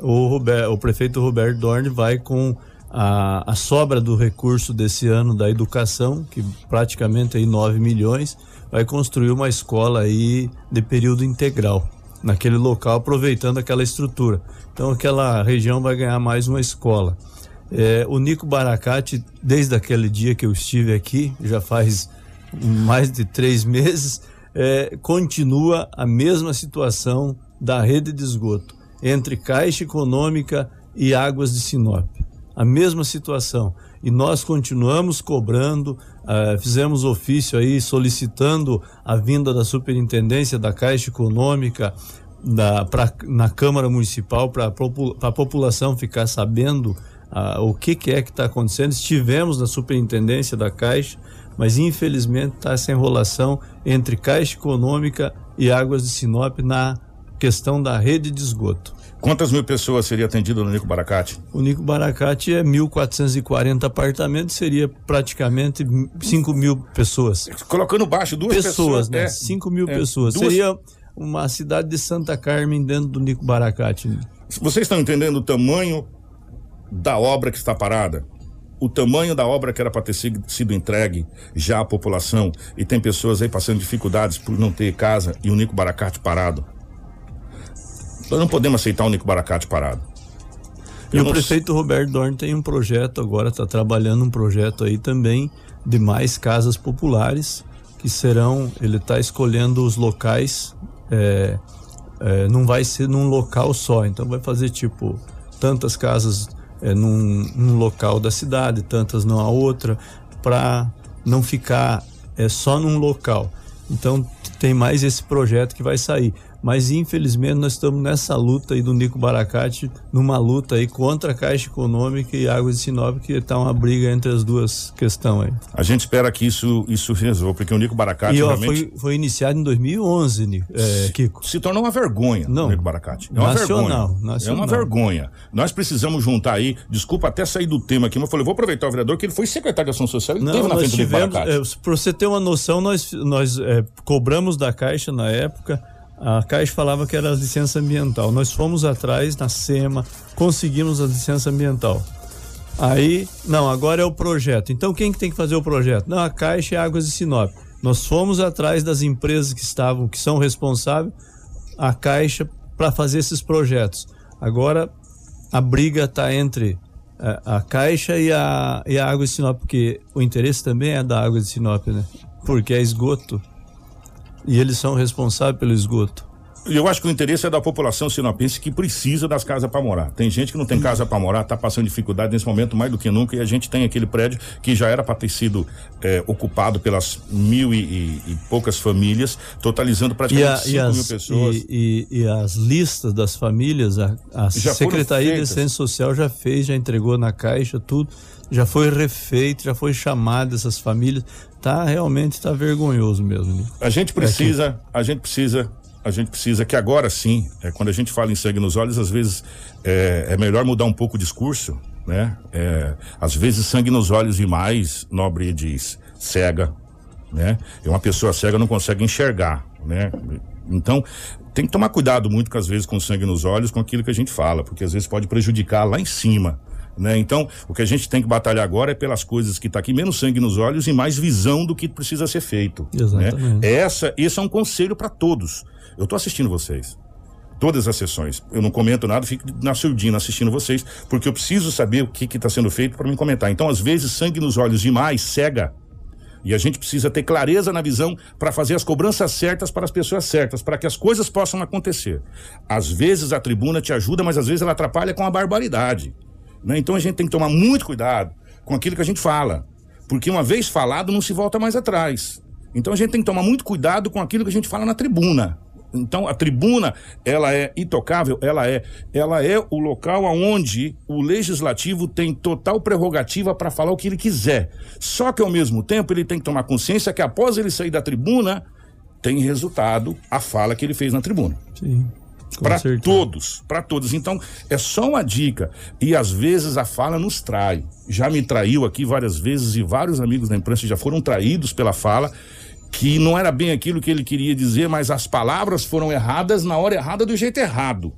o, Robert, o prefeito Roberto Dorn vai com a, a sobra do recurso desse ano da educação, que praticamente aí 9 milhões, vai construir uma escola aí de período integral naquele local, aproveitando aquela estrutura. Então aquela região vai ganhar mais uma escola. É, o Nico Baracate, desde aquele dia que eu estive aqui, já faz mais de três meses, é, continua a mesma situação da rede de esgoto entre Caixa Econômica e Águas de Sinop a mesma situação. E nós continuamos cobrando, uh, fizemos ofício aí solicitando a vinda da superintendência da Caixa Econômica da, pra, na Câmara Municipal para a população ficar sabendo uh, o que, que é que está acontecendo. Estivemos na superintendência da Caixa, mas infelizmente está essa enrolação entre Caixa Econômica e Águas de Sinop na questão da rede de esgoto. Quantas mil pessoas seria atendido no Nico Baracate? O Nico Baracate é 1.440 apartamentos, seria praticamente 5 mil pessoas. Colocando baixo duas pessoas. Pessoas, né? 5 é, mil é, pessoas. Duas... Seria uma cidade de Santa Carmen dentro do Nico Baracate. Vocês estão entendendo o tamanho da obra que está parada? O tamanho da obra que era para ter sido entregue já à população e tem pessoas aí passando dificuldades por não ter casa e o Nico Baracate parado. Nós não podemos aceitar o Nico Baracate parado. E o prefeito Roberto Dorn tem um projeto agora, está trabalhando um projeto aí também de mais casas populares que serão, ele está escolhendo os locais, é, é, não vai ser num local só, então vai fazer tipo tantas casas é, num, num local da cidade, tantas numa outra, para não ficar é, só num local. Então tem mais esse projeto que vai sair mas infelizmente nós estamos nessa luta aí do Nico Baracate, numa luta aí contra a Caixa Econômica e Águas de Sinop, que está uma briga entre as duas questões aí. A gente espera que isso isso resolva, porque o Nico Baracate e, ó, realmente... foi, foi iniciado em 2011, Nico, é, Kiko. Se tornou uma vergonha, Não, o Nico Baracate. É uma nacional, vergonha. Nacional. É uma vergonha. Nós precisamos juntar aí, desculpa até sair do tema aqui, mas eu falei, vou aproveitar o vereador que ele foi secretário de Ação Social e Não, teve na frente tivemos, do Nico Baracate. É, Para você ter uma noção, nós, nós é, cobramos da Caixa na época a Caixa falava que era a licença ambiental. Nós fomos atrás na SEMA, conseguimos a licença ambiental. Aí, não, agora é o projeto. Então quem que tem que fazer o projeto? Não, a Caixa e Águas de Sinop. Nós fomos atrás das empresas que estavam, que são responsáveis, a Caixa para fazer esses projetos. Agora a briga está entre a, é, a, Caixa e a, e a Água de Sinop, porque o interesse também é da Água de Sinop, né? Porque é esgoto e eles são responsáveis pelo esgoto. Eu acho que o interesse é da população sinopense que precisa das casas para morar. Tem gente que não tem casa para morar, está passando dificuldade nesse momento mais do que nunca, e a gente tem aquele prédio que já era para ter sido é, ocupado pelas mil e, e, e, poucas famílias, totalizando praticamente 5 mil pessoas. E, e, as listas das famílias, a, a Secretaria de Assistência Social já fez, já entregou na caixa tudo, já foi refeito, já foi chamado essas famílias tá realmente tá vergonhoso mesmo. Né? A gente precisa, é a gente precisa, a gente precisa que agora sim, é, quando a gente fala em sangue nos olhos, às vezes é, é melhor mudar um pouco o discurso, né? É, às vezes sangue nos olhos demais, nobre diz, cega, né? E uma pessoa cega não consegue enxergar, né? Então, tem que tomar cuidado muito com às vezes com sangue nos olhos, com aquilo que a gente fala, porque às vezes pode prejudicar lá em cima. Né? Então, o que a gente tem que batalhar agora é pelas coisas que está aqui, menos sangue nos olhos e mais visão do que precisa ser feito. Exatamente. Né? Essa, esse é um conselho para todos. Eu estou assistindo vocês. Todas as sessões. Eu não comento nada, fico na surdina assistindo vocês, porque eu preciso saber o que está sendo feito para me comentar. Então, às vezes, sangue nos olhos demais cega. E a gente precisa ter clareza na visão para fazer as cobranças certas para as pessoas certas, para que as coisas possam acontecer. Às vezes a tribuna te ajuda, mas às vezes ela atrapalha com a barbaridade. Né? Então a gente tem que tomar muito cuidado com aquilo que a gente fala. Porque uma vez falado, não se volta mais atrás. Então a gente tem que tomar muito cuidado com aquilo que a gente fala na tribuna. Então a tribuna, ela é intocável, ela é, ela é o local aonde o legislativo tem total prerrogativa para falar o que ele quiser. Só que ao mesmo tempo ele tem que tomar consciência que após ele sair da tribuna, tem resultado a fala que ele fez na tribuna. Sim. Para todos, para todos. Então, é só uma dica. E às vezes a fala nos trai. Já me traiu aqui várias vezes e vários amigos da imprensa já foram traídos pela fala que não era bem aquilo que ele queria dizer, mas as palavras foram erradas na hora errada do jeito errado.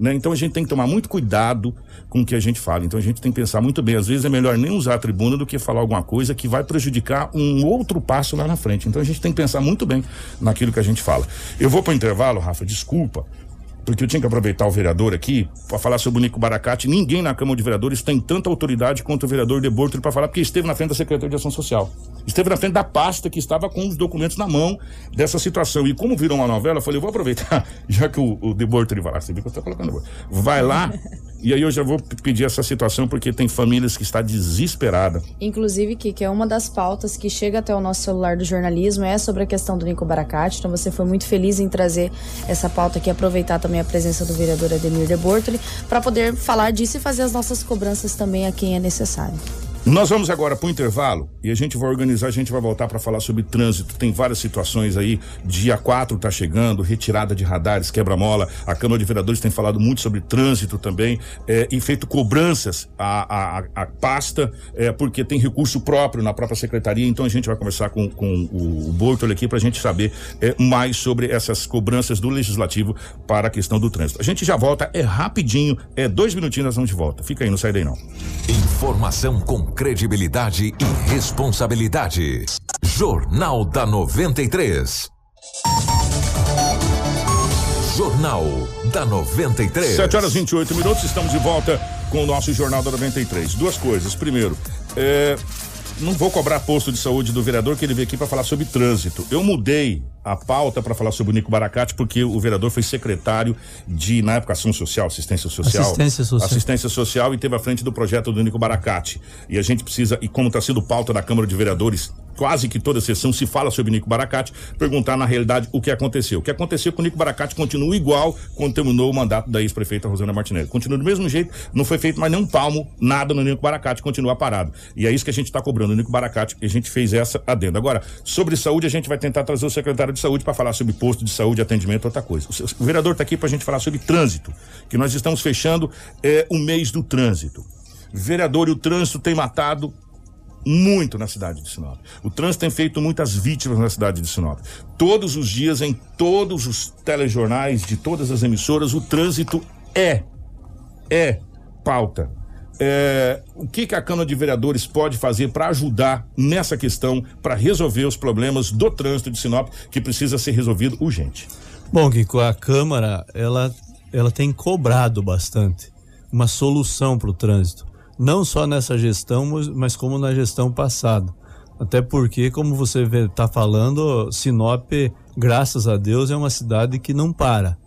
Né? Então a gente tem que tomar muito cuidado com o que a gente fala. Então a gente tem que pensar muito bem. Às vezes é melhor nem usar a tribuna do que falar alguma coisa que vai prejudicar um outro passo lá na frente. Então a gente tem que pensar muito bem naquilo que a gente fala. Eu vou para o intervalo, Rafa, desculpa, porque eu tinha que aproveitar o vereador aqui para falar sobre o Nico Baracate. Ninguém na Câmara de Vereadores tem tanta autoridade quanto o vereador de Bortoli para falar, porque esteve na frente da Secretaria de Ação Social. Esteve na frente da pasta que estava com os documentos na mão dessa situação. E como virou uma novela, eu falei, eu vou aproveitar, já que o, o de Bortoli vai lá, você viu que eu estou colocando. Vai lá e aí eu já vou pedir essa situação porque tem famílias que está desesperada. Inclusive, que, é uma das pautas que chega até o nosso celular do jornalismo é sobre a questão do Nico Baracate. Então você foi muito feliz em trazer essa pauta aqui, aproveitar também a presença do vereador Ademir de Bortoli para poder falar disso e fazer as nossas cobranças também a quem é necessário. Nós vamos agora para o intervalo e a gente vai organizar, a gente vai voltar para falar sobre trânsito. Tem várias situações aí. Dia 4 está chegando, retirada de radares, quebra-mola. A Câmara de Vereadores tem falado muito sobre trânsito também é, e feito cobranças à, à, à pasta, é, porque tem recurso próprio na própria secretaria. Então a gente vai conversar com, com o, Bortoli aqui para a gente saber é, mais sobre essas cobranças do Legislativo para a questão do trânsito. A gente já volta, é rapidinho, é dois minutinhos, nós vamos de volta. Fica aí, não sai daí não. Informação com credibilidade e responsabilidade. Jornal da 93. Jornal da 93. 7 horas 28 minutos, estamos de volta com o nosso Jornal da 93. Duas coisas. Primeiro, é, não vou cobrar posto de saúde do vereador que ele veio aqui para falar sobre trânsito. Eu mudei a pauta para falar sobre o Nico Baracate, porque o vereador foi secretário de, na época, ação social, assistência social. Assistência social. Assistência social e teve à frente do projeto do Nico Baracate. E a gente precisa, e como está sendo pauta da Câmara de Vereadores, quase que toda sessão se fala sobre Nico Baracate, perguntar na realidade o que aconteceu. O que aconteceu com o Nico Baracate continua igual quando terminou o mandato da ex-prefeita Rosana Martinelli. Continua do mesmo jeito, não foi feito mais nenhum palmo, nada no Nico Baracate, continua parado. E é isso que a gente está cobrando, o Nico Baracate, e a gente fez essa adenda. Agora, sobre saúde, a gente vai tentar trazer o secretário de saúde para falar sobre posto de saúde, atendimento, outra coisa. O vereador está aqui para a gente falar sobre trânsito, que nós estamos fechando é, o mês do trânsito. Vereador, e o trânsito tem matado muito na cidade de Sinop. O trânsito tem feito muitas vítimas na cidade de Sinop. Todos os dias, em todos os telejornais de todas as emissoras, o trânsito é, é pauta. É, o que, que a Câmara de Vereadores pode fazer para ajudar nessa questão, para resolver os problemas do trânsito de Sinop, que precisa ser resolvido urgente? Bom, Kiko, a Câmara, ela, ela tem cobrado bastante uma solução para o trânsito não só nessa gestão, mas como na gestão passada. Até porque, como você está falando, Sinop, graças a Deus, é uma cidade que não para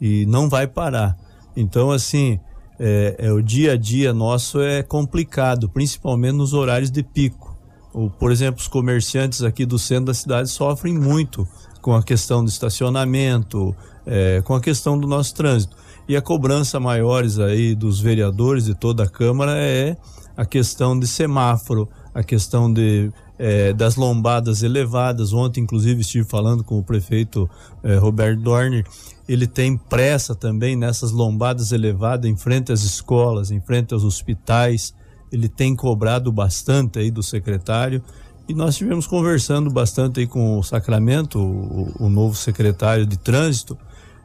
e não vai parar. Então, assim, é, é, o dia a dia nosso é complicado, principalmente nos horários de pico. O, por exemplo, os comerciantes aqui do centro da cidade sofrem muito com a questão do estacionamento, é, com a questão do nosso trânsito. E a cobrança maiores aí dos vereadores de toda a Câmara é a questão de semáforo, a questão de é, das lombadas elevadas. Ontem, inclusive, estive falando com o prefeito é, Roberto Dorner. Ele tem pressa também nessas lombadas elevadas em frente às escolas, em frente aos hospitais. Ele tem cobrado bastante aí do secretário E nós estivemos conversando bastante aí com o Sacramento, o, o novo secretário de trânsito,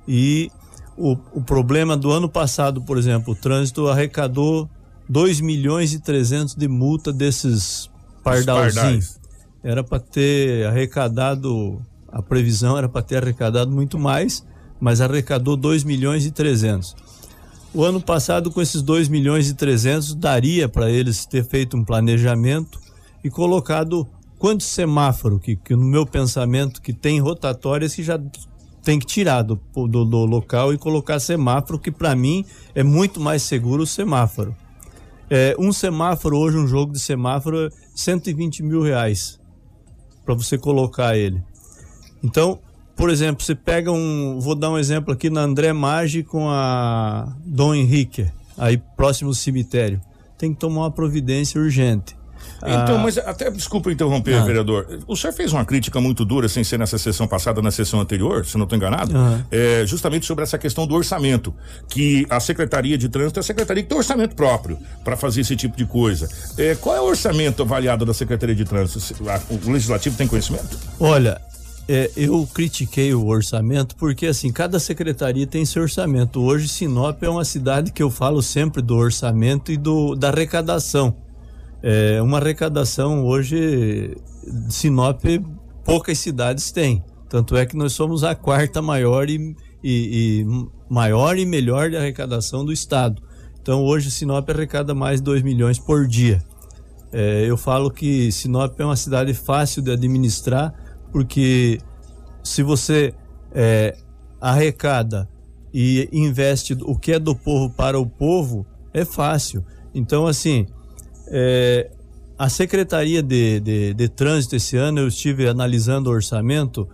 e o, o problema do ano passado, por exemplo, o trânsito arrecadou 2 milhões e 300 de multa desses pardalzinhos. Era para ter arrecadado, a previsão era para ter arrecadado muito mais, mas arrecadou 2 milhões e 300. O ano passado, com esses 2 milhões e 300, daria para eles ter feito um planejamento e colocado quantos semáforos, que, que no meu pensamento, que tem rotatórias que já tem que tirar do, do, do local e colocar semáforo, que para mim é muito mais seguro o semáforo. É, um semáforo, hoje, um jogo de semáforo, é 120 mil reais para você colocar ele. Então, por exemplo, você pega um. Vou dar um exemplo aqui na André Maggi com a Dom Henrique, aí próximo do cemitério. Tem que tomar uma providência urgente. Então, ah, mas até desculpa interromper, ah. vereador. O senhor fez uma crítica muito dura, sem ser nessa sessão passada, na sessão anterior, se não estou enganado, ah. é, justamente sobre essa questão do orçamento. Que a Secretaria de Trânsito é a secretaria que tem orçamento próprio para fazer esse tipo de coisa. É, qual é o orçamento avaliado da Secretaria de Trânsito? O Legislativo tem conhecimento? Olha, é, eu critiquei o orçamento porque assim cada secretaria tem seu orçamento. Hoje Sinop é uma cidade que eu falo sempre do orçamento e do da arrecadação. É uma arrecadação hoje Sinop poucas cidades têm. Tanto é que nós somos a quarta maior e, e, e maior e melhor de arrecadação do estado. Então hoje Sinop arrecada mais de 2 milhões por dia. É, eu falo que Sinop é uma cidade fácil de administrar porque se você é, arrecada e investe o que é do povo para o povo, é fácil. Então, assim, é, a Secretaria de, de, de, Trânsito esse ano, eu estive analisando o orçamento.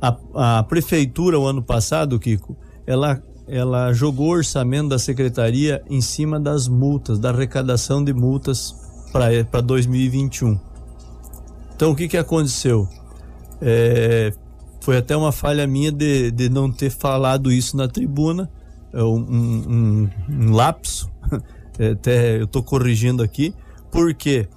A, a Prefeitura, o ano passado, Kiko, ela, ela jogou o orçamento da Secretaria em cima das multas, da arrecadação de multas para 2021. Então, o que, que aconteceu? É, foi até uma falha minha de, de não ter falado isso na tribuna, é um, um, um lapso, até eu estou corrigindo aqui, porque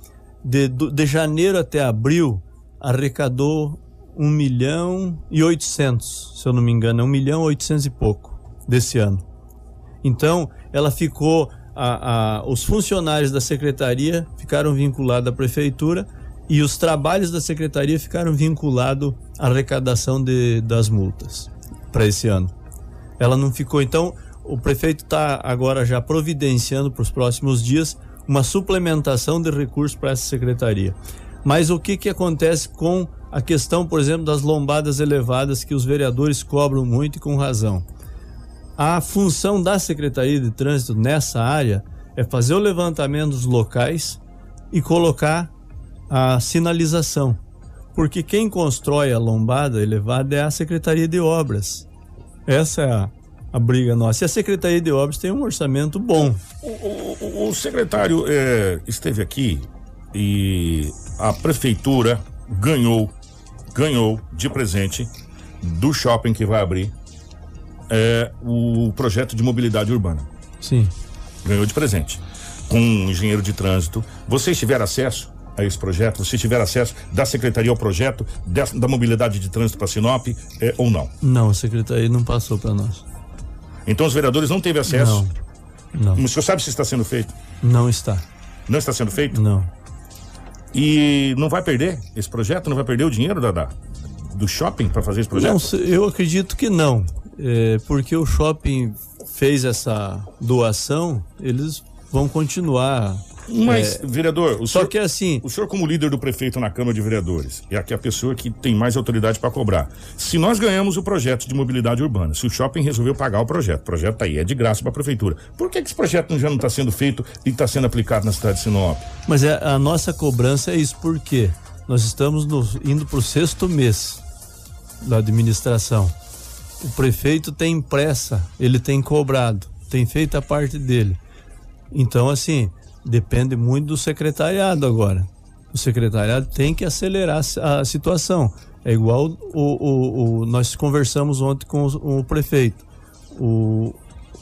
de, de janeiro até abril arrecadou 1 milhão e 800, se eu não me engano, 1 milhão e 800 e pouco desse ano. Então, ela ficou, a, a, os funcionários da secretaria ficaram vinculados à prefeitura e os trabalhos da secretaria ficaram vinculados à arrecadação de, das multas para esse ano. Ela não ficou, então, o prefeito está agora já providenciando para os próximos dias uma suplementação de recursos para essa secretaria. Mas o que, que acontece com a questão, por exemplo, das lombadas elevadas que os vereadores cobram muito e com razão? A função da Secretaria de Trânsito nessa área é fazer o levantamento dos locais e colocar a sinalização, porque quem constrói a lombada elevada é a Secretaria de Obras. Essa é a, a briga nossa. E a Secretaria de Obras tem um orçamento bom. O, o, o secretário é, esteve aqui e a prefeitura ganhou, ganhou de presente do shopping que vai abrir é, o projeto de mobilidade urbana. Sim. Ganhou de presente. Com um engenheiro de trânsito. Vocês tiveram acesso? a esse projeto? Você tiver acesso da secretaria ao projeto da, da mobilidade de trânsito para Sinop é, ou não? Não, a secretaria não passou para nós. Então os vereadores não teve acesso? Não. não. O senhor sabe se está sendo feito? Não está. Não está sendo feito? Não. E não vai perder esse projeto? Não vai perder o dinheiro da, da do shopping para fazer esse projeto? Não, eu acredito que não. É, porque o shopping fez essa doação, eles vão continuar mas, é, vereador, só senhor, que assim. O senhor, como líder do prefeito na Câmara de Vereadores, é aqui a pessoa que tem mais autoridade para cobrar. Se nós ganhamos o projeto de mobilidade urbana, se o shopping resolveu pagar o projeto, o projeto tá aí, é de graça para a prefeitura. Por que, que esse projeto já não está sendo feito e está sendo aplicado na cidade de Sinop? Mas é, a nossa cobrança é isso, porque nós estamos no, indo para o sexto mês da administração. O prefeito tem pressa, ele tem cobrado, tem feito a parte dele. Então, assim, depende muito do secretariado agora. O secretariado tem que acelerar a situação. É igual o, o, o nós conversamos ontem com o, o prefeito. O,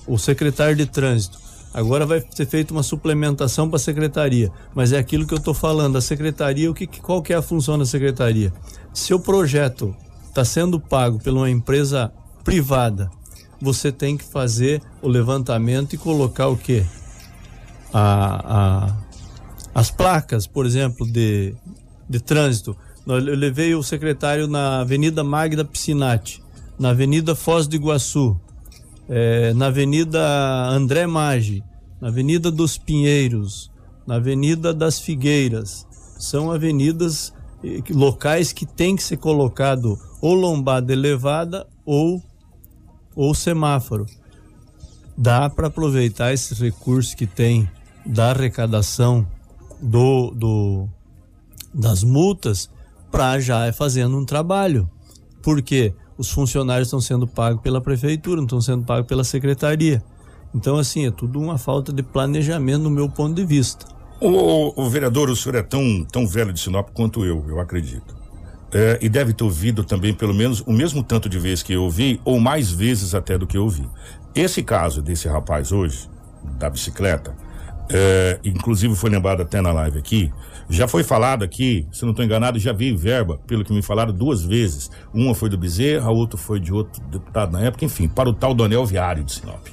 o secretário de trânsito Agora vai ser feita uma suplementação para a secretaria, mas é aquilo que eu estou falando. A secretaria, o que, qual que é a função da secretaria? Se o projeto está sendo pago por uma empresa privada, você tem que fazer o levantamento e colocar o quê? A, a, as placas, por exemplo, de, de trânsito. Eu levei o secretário na Avenida Magda Piscinati, na Avenida Foz do Iguaçu, é, na Avenida André Maggi, na Avenida dos Pinheiros, na Avenida das Figueiras. São avenidas locais que tem que ser colocado ou lombada elevada ou ou semáforo. Dá para aproveitar esses recursos que tem da arrecadação do, do das multas para já fazendo um trabalho. Porque os funcionários estão sendo pagos pela prefeitura, não estão sendo pagos pela secretaria. Então, assim, é tudo uma falta de planejamento no meu ponto de vista. O, o vereador, o senhor é tão, tão velho de Sinop quanto eu, eu acredito. É, e deve ter ouvido também pelo menos o mesmo tanto de vezes que eu ouvi, ou mais vezes até do que eu ouvi. Esse caso desse rapaz hoje, da bicicleta, é, inclusive foi lembrado até na live aqui, já foi falado aqui, se não estou enganado, já veio verba, pelo que me falaram, duas vezes. Uma foi do Bezerra, a outra foi de outro deputado na época, enfim, para o tal do anel viário de Sinop.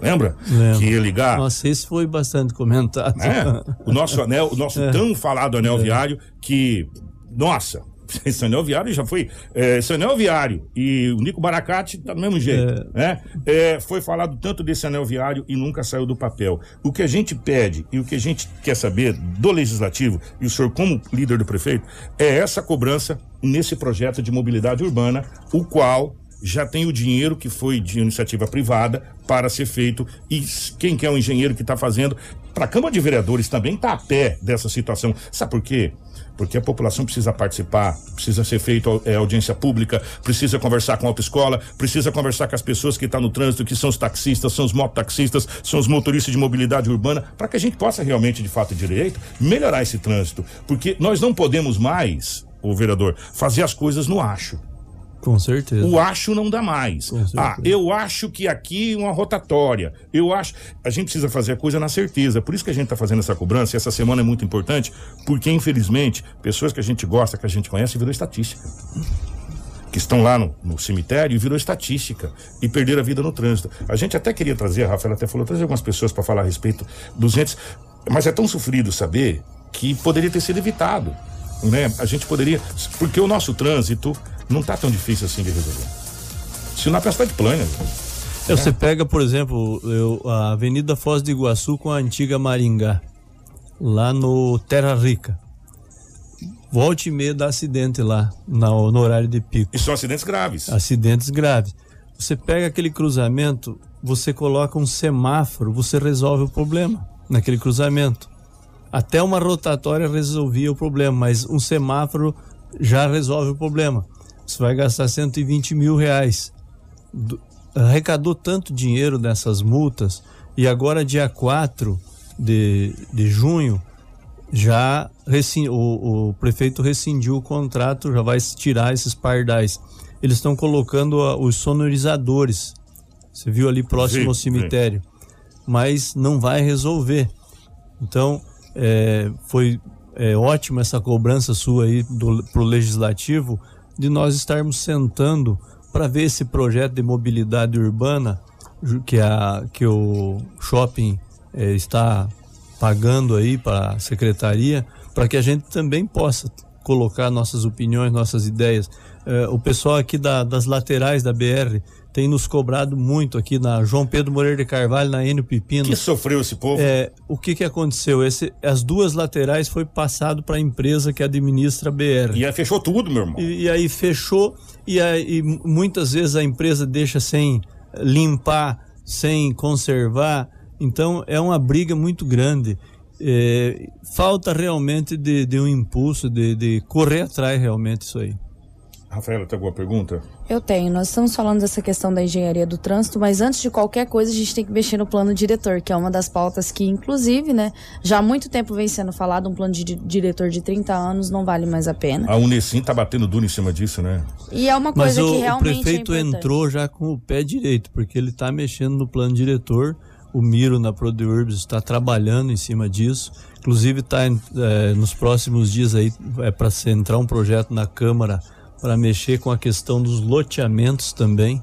Lembra? Lembra. Que ia ligar. Nossa, esse foi bastante comentado. É, o nosso anel, o nosso É. tão falado anel É. viário, que, nossa, esse anel viário já foi. É, esse anel viário e o Nico Baracate tá do mesmo jeito. Né? É, foi falado tanto desse anel viário e nunca saiu do papel. O que a gente pede e o que a gente quer saber do legislativo, e o senhor, como líder do prefeito, é essa cobrança nesse projeto de mobilidade urbana, o qual já tem o dinheiro que foi de iniciativa privada para ser feito e quem que é o engenheiro que está fazendo para a Câmara de Vereadores também está a pé dessa situação. Sabe por quê? Porque a população precisa participar, precisa ser feita é, audiência pública, precisa conversar com a autoescola, precisa conversar com as pessoas que estão no trânsito, que são os taxistas, são os mototaxistas, são os motoristas de mobilidade urbana, para que a gente possa realmente, de fato e direito, melhorar esse trânsito. Porque nós não podemos mais, o vereador, fazer as coisas no acho. Com certeza. O acho não dá mais. Ah, eu acho que aqui uma rotatória. Eu acho. A gente precisa fazer a coisa na certeza. Por isso que a gente está fazendo essa cobrança. E essa semana é muito importante, porque infelizmente pessoas que a gente gosta, que a gente conhece, virou estatística. Que estão lá no, no cemitério e virou estatística e perderam a vida no trânsito. A gente até queria trazer, a Rafaela até falou, trazer algumas pessoas para falar a respeito dos entes, mas é tão sofrido saber que poderia ter sido evitado. Né? A gente poderia. Porque o nosso trânsito não tá tão difícil assim de resolver. Sinop é uma cidade plana. É, Você pega, por exemplo, eu- a Avenida Foz do Iguaçu com a antiga Maringá, lá no Terra Rica. Volte e meia dá acidente lá, na- no horário de pico. E são acidentes graves. Acidentes graves. Você pega aquele cruzamento, você coloca um semáforo, você resolve o problema naquele cruzamento. Até uma rotatória resolvia o problema, mas um semáforo já resolve o problema. Você vai gastar 120 mil reais. Do- arrecadou tanto dinheiro nessas multas e agora dia 4 de, de junho já rescin- o, o prefeito rescindiu o contrato, já vai tirar esses pardais. Eles estão colocando ah, os sonorizadores. Você viu ali próximo Vi, ao cemitério. Mas não vai resolver. Então, é, foi é, ótima essa cobrança sua aí do, pro legislativo de nós estarmos sentando para ver esse projeto de mobilidade urbana que, a, que o shopping é, está pagando aí para a secretaria, para que a gente também possa colocar nossas opiniões, nossas ideias. É, o pessoal aqui da- das laterais da BR tem nos cobrado muito aqui na João Pedro Moreira de Carvalho, na Enio Pepino. Que sofreu esse povo? É, o que que aconteceu? Esse, as duas laterais foi passado para a empresa que administra a BR. E aí fechou tudo, meu irmão. E, e aí fechou e aí e muitas vezes a empresa deixa sem limpar, sem conservar. Então é uma briga muito grande. É, falta realmente de, de um impulso, de, de correr atrás realmente isso aí. Rafaela, tem alguma pergunta? Eu tenho. Nós estamos falando dessa questão da engenharia do trânsito, mas antes de qualquer coisa, a gente tem que mexer no plano diretor, que é uma das pautas que, inclusive, né, já há muito tempo vem sendo falado, um plano de di- diretor de 30 anos não vale mais a pena. A Unesim tá batendo duro em cima disso, né? E é uma Mas coisa o, que o realmente prefeito é entrou já com o pé direito, porque ele está mexendo no plano diretor o Miro na ProDurbs está trabalhando em cima disso. Inclusive está é, nos próximos dias aí é para entrar um projeto na Câmara para mexer com a questão dos loteamentos também,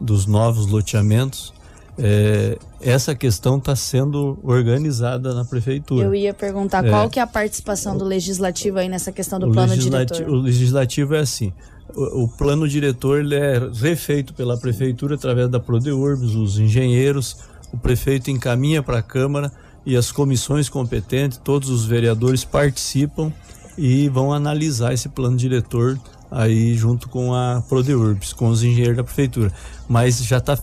dos novos loteamentos. É, essa questão está sendo organizada na prefeitura. Eu ia perguntar qual que é a participação do legislativo aí nessa questão do plano diretor. O legislativo é assim, o, o, plano diretor ele é refeito pela prefeitura através da Prodeurbs, os engenheiros, o prefeito encaminha para a Câmara e as comissões competentes, todos os vereadores participam e vão analisar esse plano diretor aí junto com a Prodeurbs, com os engenheiros da prefeitura. Mas já está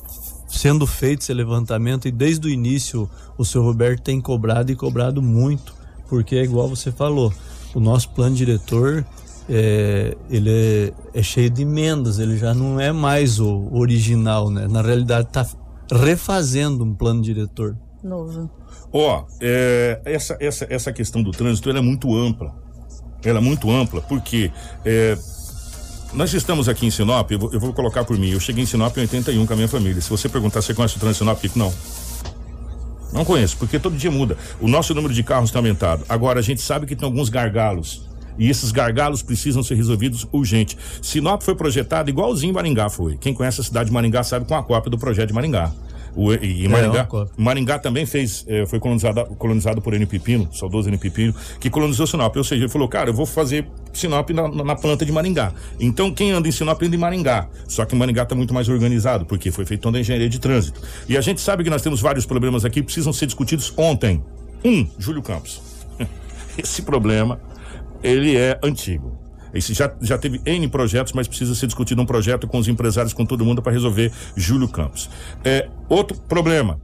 sendo feito esse levantamento e desde o início o senhor Roberto tem cobrado e cobrado muito, porque é igual você falou, o nosso plano diretor é, ele é, é, cheio de emendas, ele já não é mais o original, né? Na realidade está refazendo um plano diretor. Novo. Ó, oh, é, essa, essa, essa questão do trânsito ela é muito ampla. Ela é muito ampla, porque é, nós estamos aqui em Sinop, eu vou, eu vou, colocar por mim. Eu cheguei em Sinop em 81 com a minha família. Se você perguntar se conhece o trânsito Sinop, não. Não conheço, porque todo dia muda. O nosso número de carros tem aumentado. Agora, a gente sabe que tem alguns gargalos. E esses gargalos precisam ser resolvidos urgente. Sinop foi projetado igualzinho Maringá foi. Quem conhece a cidade de Maringá sabe com a cópia do projeto de Maringá. O, e, e é, Maringá, é Maringá também fez, eh, foi colonizado, colonizado por N Pipino, saudoso N Pipino, que colonizou Sinop. Ou seja, ele falou, cara, eu vou fazer Sinop na, na planta de Maringá. Então, quem anda em Sinop anda em Maringá. Só que Maringá está muito mais organizado, porque foi feito toda a engenharia de trânsito. E a gente sabe que nós temos vários problemas aqui que precisam ser discutidos ontem. Um, Júlio Campos. Esse problema, ele é antigo. Esse já, já teve N projetos, mas precisa ser discutido um projeto com os empresários, com todo mundo, para resolver Júlio Campos. É, outro problema.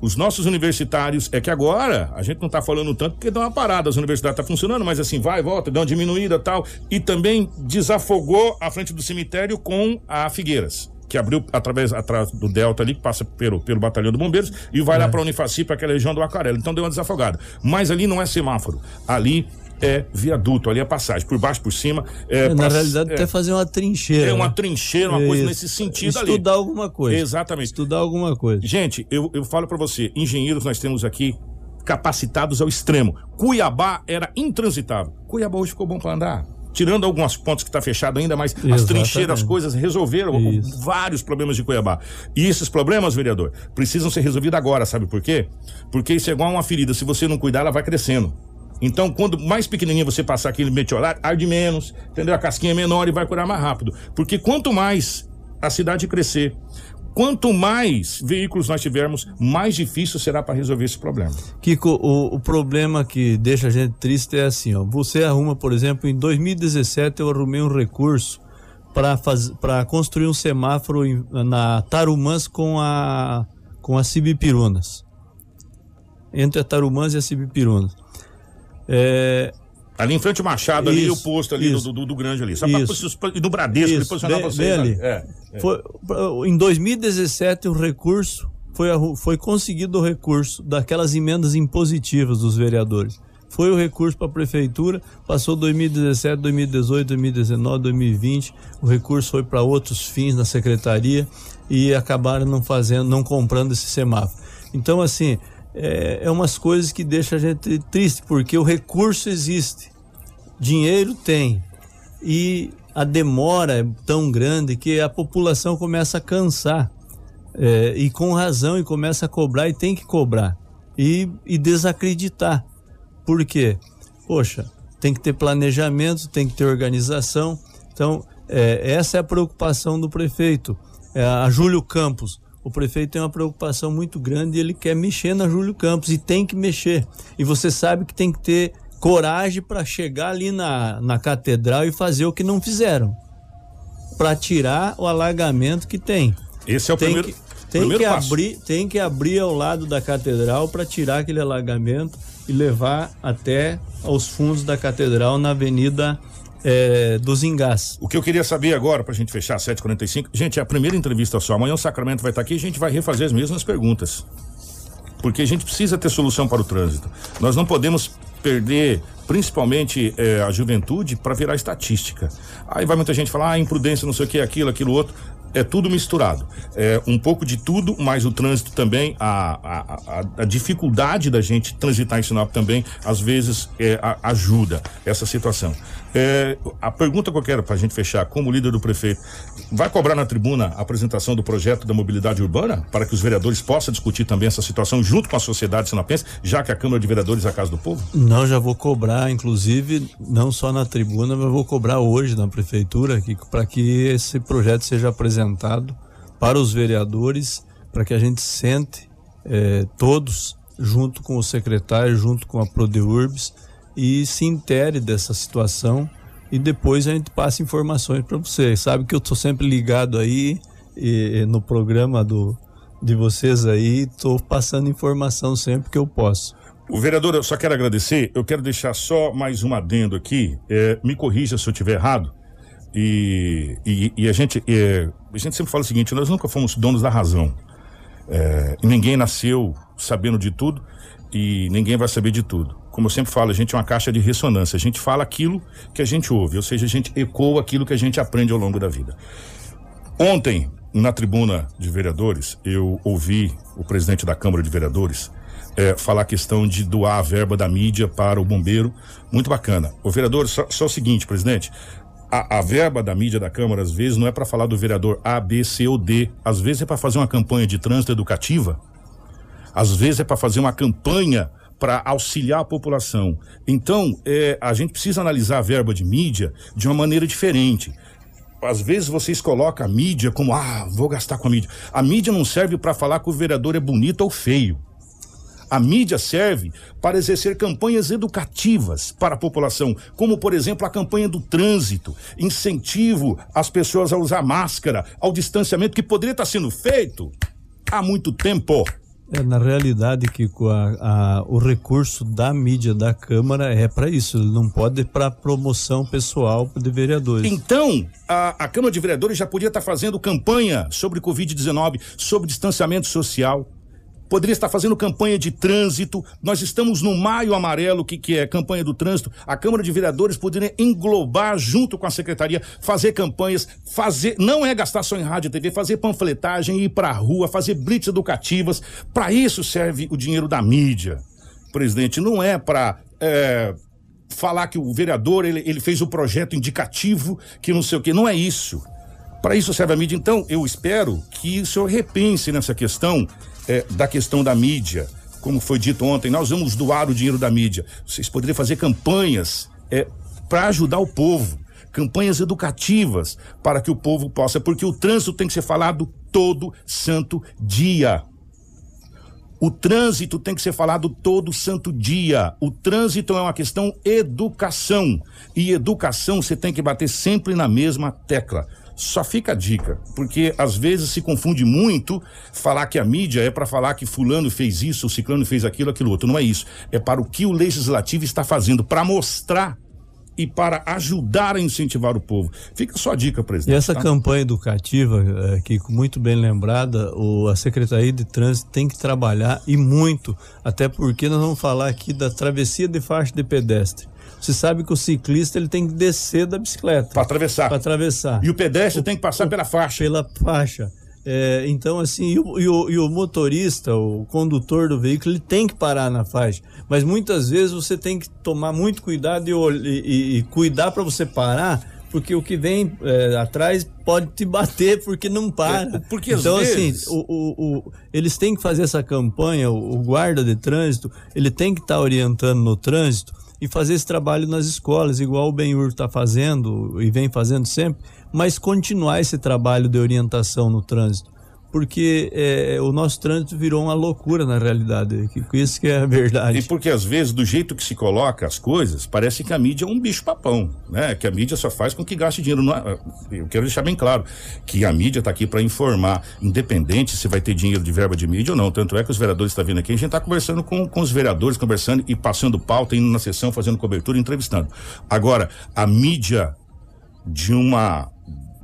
Os nossos universitários, é que agora a gente não está falando tanto porque dá uma parada, as universidades estão tá funcionando, mas assim, vai, volta, dá uma diminuída tal. E também desafogou a frente do cemitério com a Figueiras que abriu através, atrás do Delta ali, que passa pelo, pelo Batalhão de Bombeiros, e vai é. lá para a Unifaci, para aquela região do Aquarela. Então deu uma desafogada. Mas ali não é semáforo. Ali é viaduto, ali é passagem, por baixo, por cima. É, Na pra, realidade, é, até fazer uma trincheira. É uma trincheira, uma coisa nesse sentido Estudar ali. Estudar alguma coisa. Exatamente. Estudar alguma coisa. Gente, eu, eu falo para você, engenheiros nós temos aqui capacitados ao extremo. Cuiabá era intransitável. Cuiabá hoje ficou bom para andar tirando algumas pontes que está fechado ainda, mas Exatamente. as trincheiras, as coisas resolveram Isso. vários problemas de Cuiabá. E esses problemas, vereador, precisam ser resolvidos agora, sabe por quê? Porque isso é igual a uma ferida, se você não cuidar, ela vai crescendo. Então, quando mais pequenininho você passar aquele meteorar, arde menos, entendeu? A casquinha é menor e vai curar mais rápido. Porque quanto mais a cidade crescer, quanto mais veículos nós tivermos, mais difícil será para resolver esse problema. Kiko, o, o, problema que deixa a gente triste é assim, ó. Você arruma, por exemplo, em 2017 eu arrumei um recurso para construir um semáforo em, na Tarumãs com a com a Cibipirunas. Entre a Tarumãs e a Cibipirunas. É, Ali em frente ao Machado, isso, ali o posto ali do, do, do, grande ali. Só para do Bradesco, isso, posicionar bem, vocês. ali. É, é. Foi, em 2017, o recurso foi, foi conseguido o recurso daquelas emendas impositivas dos vereadores. Foi o recurso para a prefeitura, passou 2017, 2018, 2019, 2020. O recurso foi para outros fins na secretaria e acabaram não fazendo, não comprando esse semáforo. Então, assim, é, é umas coisas que deixam a gente triste, porque o recurso existe, dinheiro tem, e a demora é tão grande que a população começa a cansar. É, e com razão, e começa a cobrar, e tem que cobrar. E, e desacreditar. Por quê? Poxa, tem que ter planejamento, tem que ter organização. Então, é, essa é a preocupação do prefeito. É, a Júlio Campos o prefeito tem uma preocupação muito grande e ele quer mexer na Júlio Campos e tem que mexer. E você sabe que tem que ter coragem para chegar ali na, na catedral e fazer o que não fizeram para tirar o alagamento que tem. Esse é o tem primeiro. Que, tem primeiro que passo. abrir, tem que abrir ao lado da catedral para tirar aquele alagamento e levar até aos fundos da catedral na Avenida é, dos engás. O que eu queria saber agora, para a gente fechar, 7h45, gente, é a primeira entrevista só. Amanhã o Sacramento vai estar aqui e a gente vai refazer as mesmas perguntas. Porque a gente precisa ter solução para o trânsito. Nós não podemos perder, principalmente é, a juventude, para virar estatística. Aí vai muita gente falar, ah, imprudência, não sei o que, aquilo, aquilo outro. é tudo misturado. É um pouco de tudo, mas o trânsito também, a, a, a, a dificuldade da gente transitar em Sinop também, às vezes, é, ajuda essa situação. É, a pergunta que eu quero para a gente fechar, como líder do prefeito, vai cobrar na tribuna a apresentação do projeto da mobilidade urbana para que os vereadores possam discutir também essa situação junto com a sociedade sinapense, já que a Câmara de Vereadores é a Casa do Povo? Não, já vou cobrar, inclusive, não só na tribuna, mas vou cobrar hoje na prefeitura para que esse projeto seja apresentado para os vereadores, para que a gente sente eh, todos junto com o secretário, junto com a Prodeurbs, e se intere dessa situação e depois a gente passa informações para você. Sabe que eu estou sempre ligado aí e, no programa do, de vocês aí, estou passando informação sempre que eu posso. O vereador, eu só quero agradecer, eu quero deixar só mais um adendo aqui, é, me corrija se eu estiver errado, e, e, e a, gente, é, a gente sempre fala o seguinte, nós nunca fomos donos da razão, é, ninguém nasceu sabendo de tudo, e ninguém vai saber de tudo como eu sempre falo, a gente é uma caixa de ressonância. A gente fala aquilo que a gente ouve, ou seja, a gente ecoa aquilo que a gente aprende ao longo da vida. Ontem, na tribuna de vereadores, eu ouvi o presidente da Câmara de Vereadores é, falar a questão de doar a verba da mídia para o bombeiro. Muito bacana. O vereador, só, só o seguinte, presidente. A, a, verba da mídia da Câmara, às vezes, não é para falar do vereador A, B, C ou D. Às vezes é para fazer uma campanha de trânsito educativa. Às vezes é para fazer uma campanha para auxiliar a população. Então, é, a gente precisa analisar a verba de mídia de uma maneira diferente. Às vezes vocês colocam a mídia como, ah, vou gastar com a mídia. A mídia não serve para falar que o vereador é bonito ou feio. A mídia serve para exercer campanhas educativas para a população, como, por exemplo, a campanha do trânsito, incentivo às pessoas a usar máscara, ao distanciamento que poderia estar sendo feito há muito tempo. É, na realidade, que a, a, o recurso da mídia da Câmara é para isso, ele não pode para promoção pessoal de vereadores. Então, a, a Câmara de Vereadores já podia estar tá fazendo campanha sobre Covid-19, sobre distanciamento social, poderia estar fazendo campanha de trânsito. Nós estamos no Maio Amarelo, que, que é campanha do trânsito. A Câmara de Vereadores poderia englobar junto com a Secretaria, fazer campanhas, fazer, não é gastar só em rádio e TV, fazer panfletagem, ir para a rua, fazer blitz educativas. Para isso serve o dinheiro da mídia, presidente. Não é para é, falar que o vereador ele, ele fez o projeto indicativo, que não sei o que. Não é isso. Para isso serve a mídia. Então, eu espero que o senhor repense nessa questão é, da questão da mídia. Como foi dito ontem, nós vamos doar o dinheiro da mídia. Vocês poderiam fazer campanhas é, para ajudar o povo, campanhas educativas para que o povo possa, porque o trânsito tem que ser falado todo santo dia. O trânsito tem que ser falado todo santo dia. O trânsito é uma questão educação. E educação você tem que bater sempre na mesma tecla. Só fica a dica, porque às vezes se confunde muito falar que a mídia é para falar que fulano fez isso, o ciclano fez aquilo, aquilo outro. Não é isso. É para o que o legislativo está fazendo, para mostrar e para ajudar a incentivar o povo. Fica só a dica, presidente. E essa tá? campanha educativa, é, que muito bem lembrada, o, a Secretaria de Trânsito tem que trabalhar e muito, até porque nós vamos falar aqui da travessia de faixa de pedestre. Você sabe que o ciclista ele tem que descer da bicicleta. Para atravessar. Para atravessar. E o pedestre o, tem que passar o, pela faixa. Pela faixa. É, então, assim, e o, e, o, e o, motorista, o condutor do veículo, ele tem que parar na faixa. Mas muitas vezes você tem que tomar muito cuidado e, e, cuidar para você parar, porque o que vem é, atrás pode te bater porque não para. É, porque então, assim, vezes... o, o, eles têm que fazer essa campanha, o, guarda de trânsito, ele tem que estar tá orientando no trânsito e fazer esse trabalho nas escolas, igual o Benhur está fazendo e vem fazendo sempre, mas continuar esse trabalho de orientação no trânsito porque é, o nosso trânsito virou uma loucura na realidade, que, isso que é a verdade. E porque às vezes, do jeito que se coloca as coisas, parece que a mídia é um bicho papão, né? Que a mídia só faz com que gaste dinheiro. No... Eu quero deixar bem claro que a mídia está aqui para informar, independente se vai ter dinheiro de verba de mídia ou não. Tanto é que os vereadores estão tá vindo aqui, a gente está conversando com, com os vereadores, conversando e passando pauta, indo na sessão, fazendo cobertura, entrevistando. Agora, a mídia de uma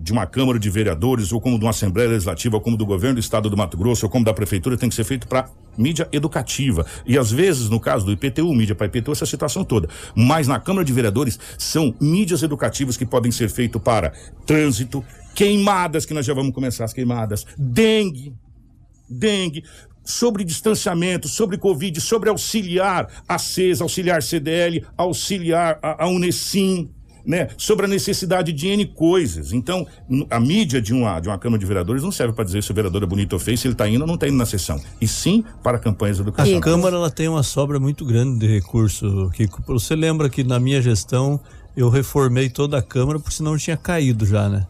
de uma Câmara de Vereadores, ou como de uma Assembleia Legislativa, ou como do governo do Estado do Mato Grosso, ou como da Prefeitura, tem que ser feito para mídia educativa. E às vezes, no caso do IPTU, mídia para IPTU, essa situação toda. Mas na Câmara de Vereadores são mídias educativas que podem ser feitas para trânsito, queimadas, que nós já vamos começar as queimadas, dengue, dengue, sobre distanciamento, sobre Covid, sobre auxiliar a CES, auxiliar CDL, auxiliar a, a Unesim né, sobre a necessidade de N coisas. Então, a mídia de uma, de uma Câmara de Vereadores não serve para dizer se o vereador é bonito ou feio, se ele está indo ou não está indo na sessão. E sim para campanhas educacionais. A Câmara ela tem uma sobra muito grande de recursos, Kiko. Você lembra que na minha gestão eu reformei toda a Câmara, porque senão tinha caído já, né?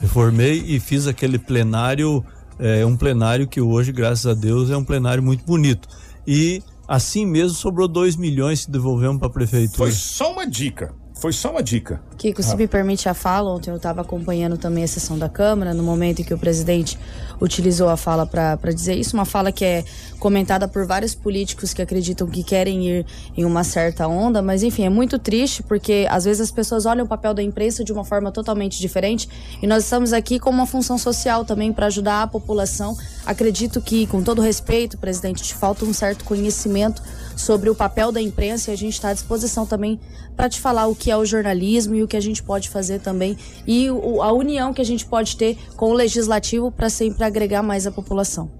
Reformei e fiz aquele plenário, é, um plenário que hoje, graças a Deus, é um plenário muito bonito. E assim mesmo sobrou 2 milhões que devolvemos para a prefeitura. Foi só uma dica foi só uma dica. Kiko, se ah. me permite a fala, ontem eu estava acompanhando também a sessão da Câmara, no momento em que o presidente utilizou a fala para dizer isso, uma fala que é comentada por vários políticos que acreditam que querem ir em uma certa onda, mas enfim, é muito triste porque às vezes as pessoas olham o papel da imprensa de uma forma totalmente diferente e nós estamos aqui com uma função social também para ajudar a população. Acredito que, com todo respeito, presidente, te falta um certo conhecimento sobre o papel da imprensa e a gente está à disposição também para te falar o que é o jornalismo e o que a gente pode fazer também e a união que a gente pode ter com o legislativo para sempre agregar mais a população.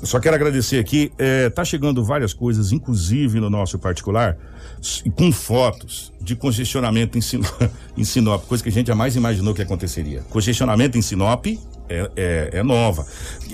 Eu só quero agradecer aqui, é, tá chegando várias coisas, inclusive no nosso particular, com fotos de congestionamento em, Sinop, em Sinop, coisa que a gente jamais imaginou que aconteceria. Congestionamento em Sinop é, é, é nova.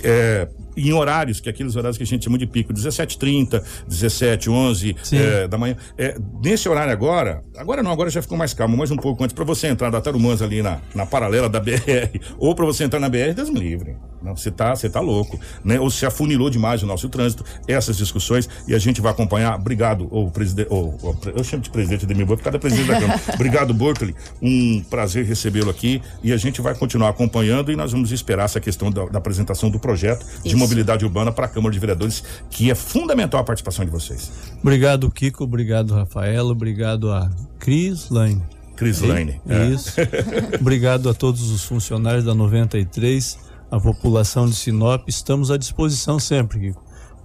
É, em horários, que é aqueles horários que a gente chama de pico, 17h30, 17, 11 é, da manhã. É, nesse horário agora, agora não, agora já ficou mais calmo, mais um pouco antes, para você entrar da Tarumãs ali na, na paralela da BR, ou para você entrar na BR, Deus me livre. Não, você tá, você tá louco, né? Ou se afunilou demais o nosso trânsito, essas discussões, e a gente vai acompanhar. Obrigado, o presidente, eu chamo de presidente de mim, vou ficar da presidente da Câmara. Obrigado, Berkeley. Um prazer recebê-lo aqui e a gente vai continuar acompanhando e nós vamos esperar essa questão da, da apresentação do projeto Isso. de mobilidade urbana para a Câmara de Vereadores, que é fundamental a participação de vocês. Obrigado, Kiko. Obrigado, Rafael. Obrigado a Cris Lane. Cris Lane. É. Isso. obrigado a todos os funcionários da 93, a população de Sinop. Estamos à disposição sempre.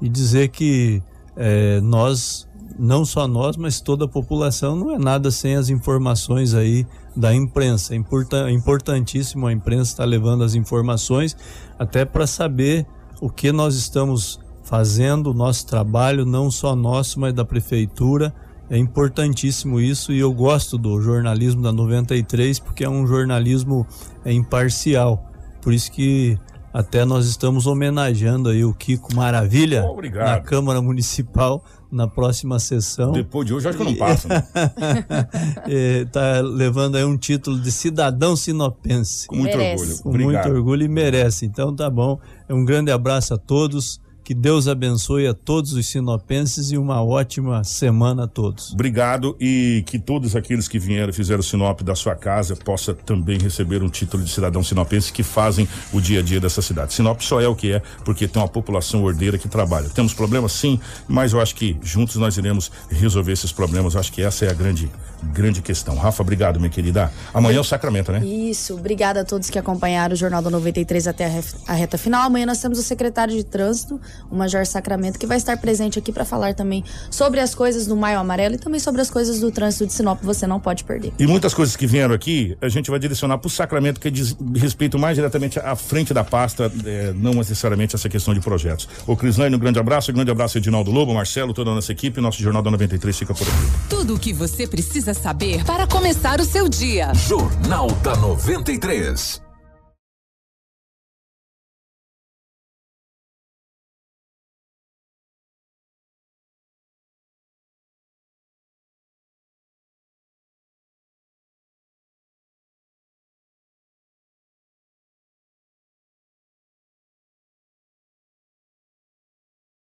E dizer que é, nós, não só nós, mas toda a população, não é nada sem as informações aí da imprensa. É importantíssimo a imprensa estar levando as informações até para saber o que nós estamos fazendo, o nosso trabalho, não só nosso, mas da prefeitura. É importantíssimo isso e eu gosto do jornalismo da 93 porque é um jornalismo é, imparcial. Por isso que até nós estamos homenageando aí o Kiko Maravilha Obrigado. na Câmara Municipal na próxima sessão. Depois de hoje acho que eu não passo. Né? é, tá levando aí um título de cidadão sinopense. Com muito merece. orgulho. Com Obrigado. muito orgulho e merece. Então tá bom. É um grande abraço a todos. Que Deus abençoe a todos os sinopenses e uma ótima semana a todos. Obrigado e que todos aqueles que vieram e fizeram o Sinop da sua casa possa também receber um título de cidadão sinopense que fazem o dia a dia dessa cidade. Sinop só é o que é porque tem uma população ordeira que trabalha. Temos problemas sim, mas eu acho que juntos nós iremos resolver esses problemas. Eu acho que essa é a grande grande questão. Rafa, obrigado, minha querida. Amanhã é o sacramento, né? Isso. Obrigada a todos que acompanharam o Jornal da 93 até a reta final. Amanhã nós temos o secretário de trânsito, o Major Sacramento, que vai estar presente aqui para falar também sobre as coisas do Maio Amarelo e também sobre as coisas do trânsito de Sinop. Você não pode perder. E muitas coisas que vieram aqui, a gente vai direcionar para o Sacramento, que diz respeito mais diretamente à frente da pasta, é, não necessariamente essa questão de projetos. O Crislane, um grande abraço, um grande abraço Edinaldo Lobo, Marcelo, toda a nossa equipe. Nosso Jornal da 93 fica por aqui. Tudo o que você precisa saber para começar o seu dia. Jornal da 93.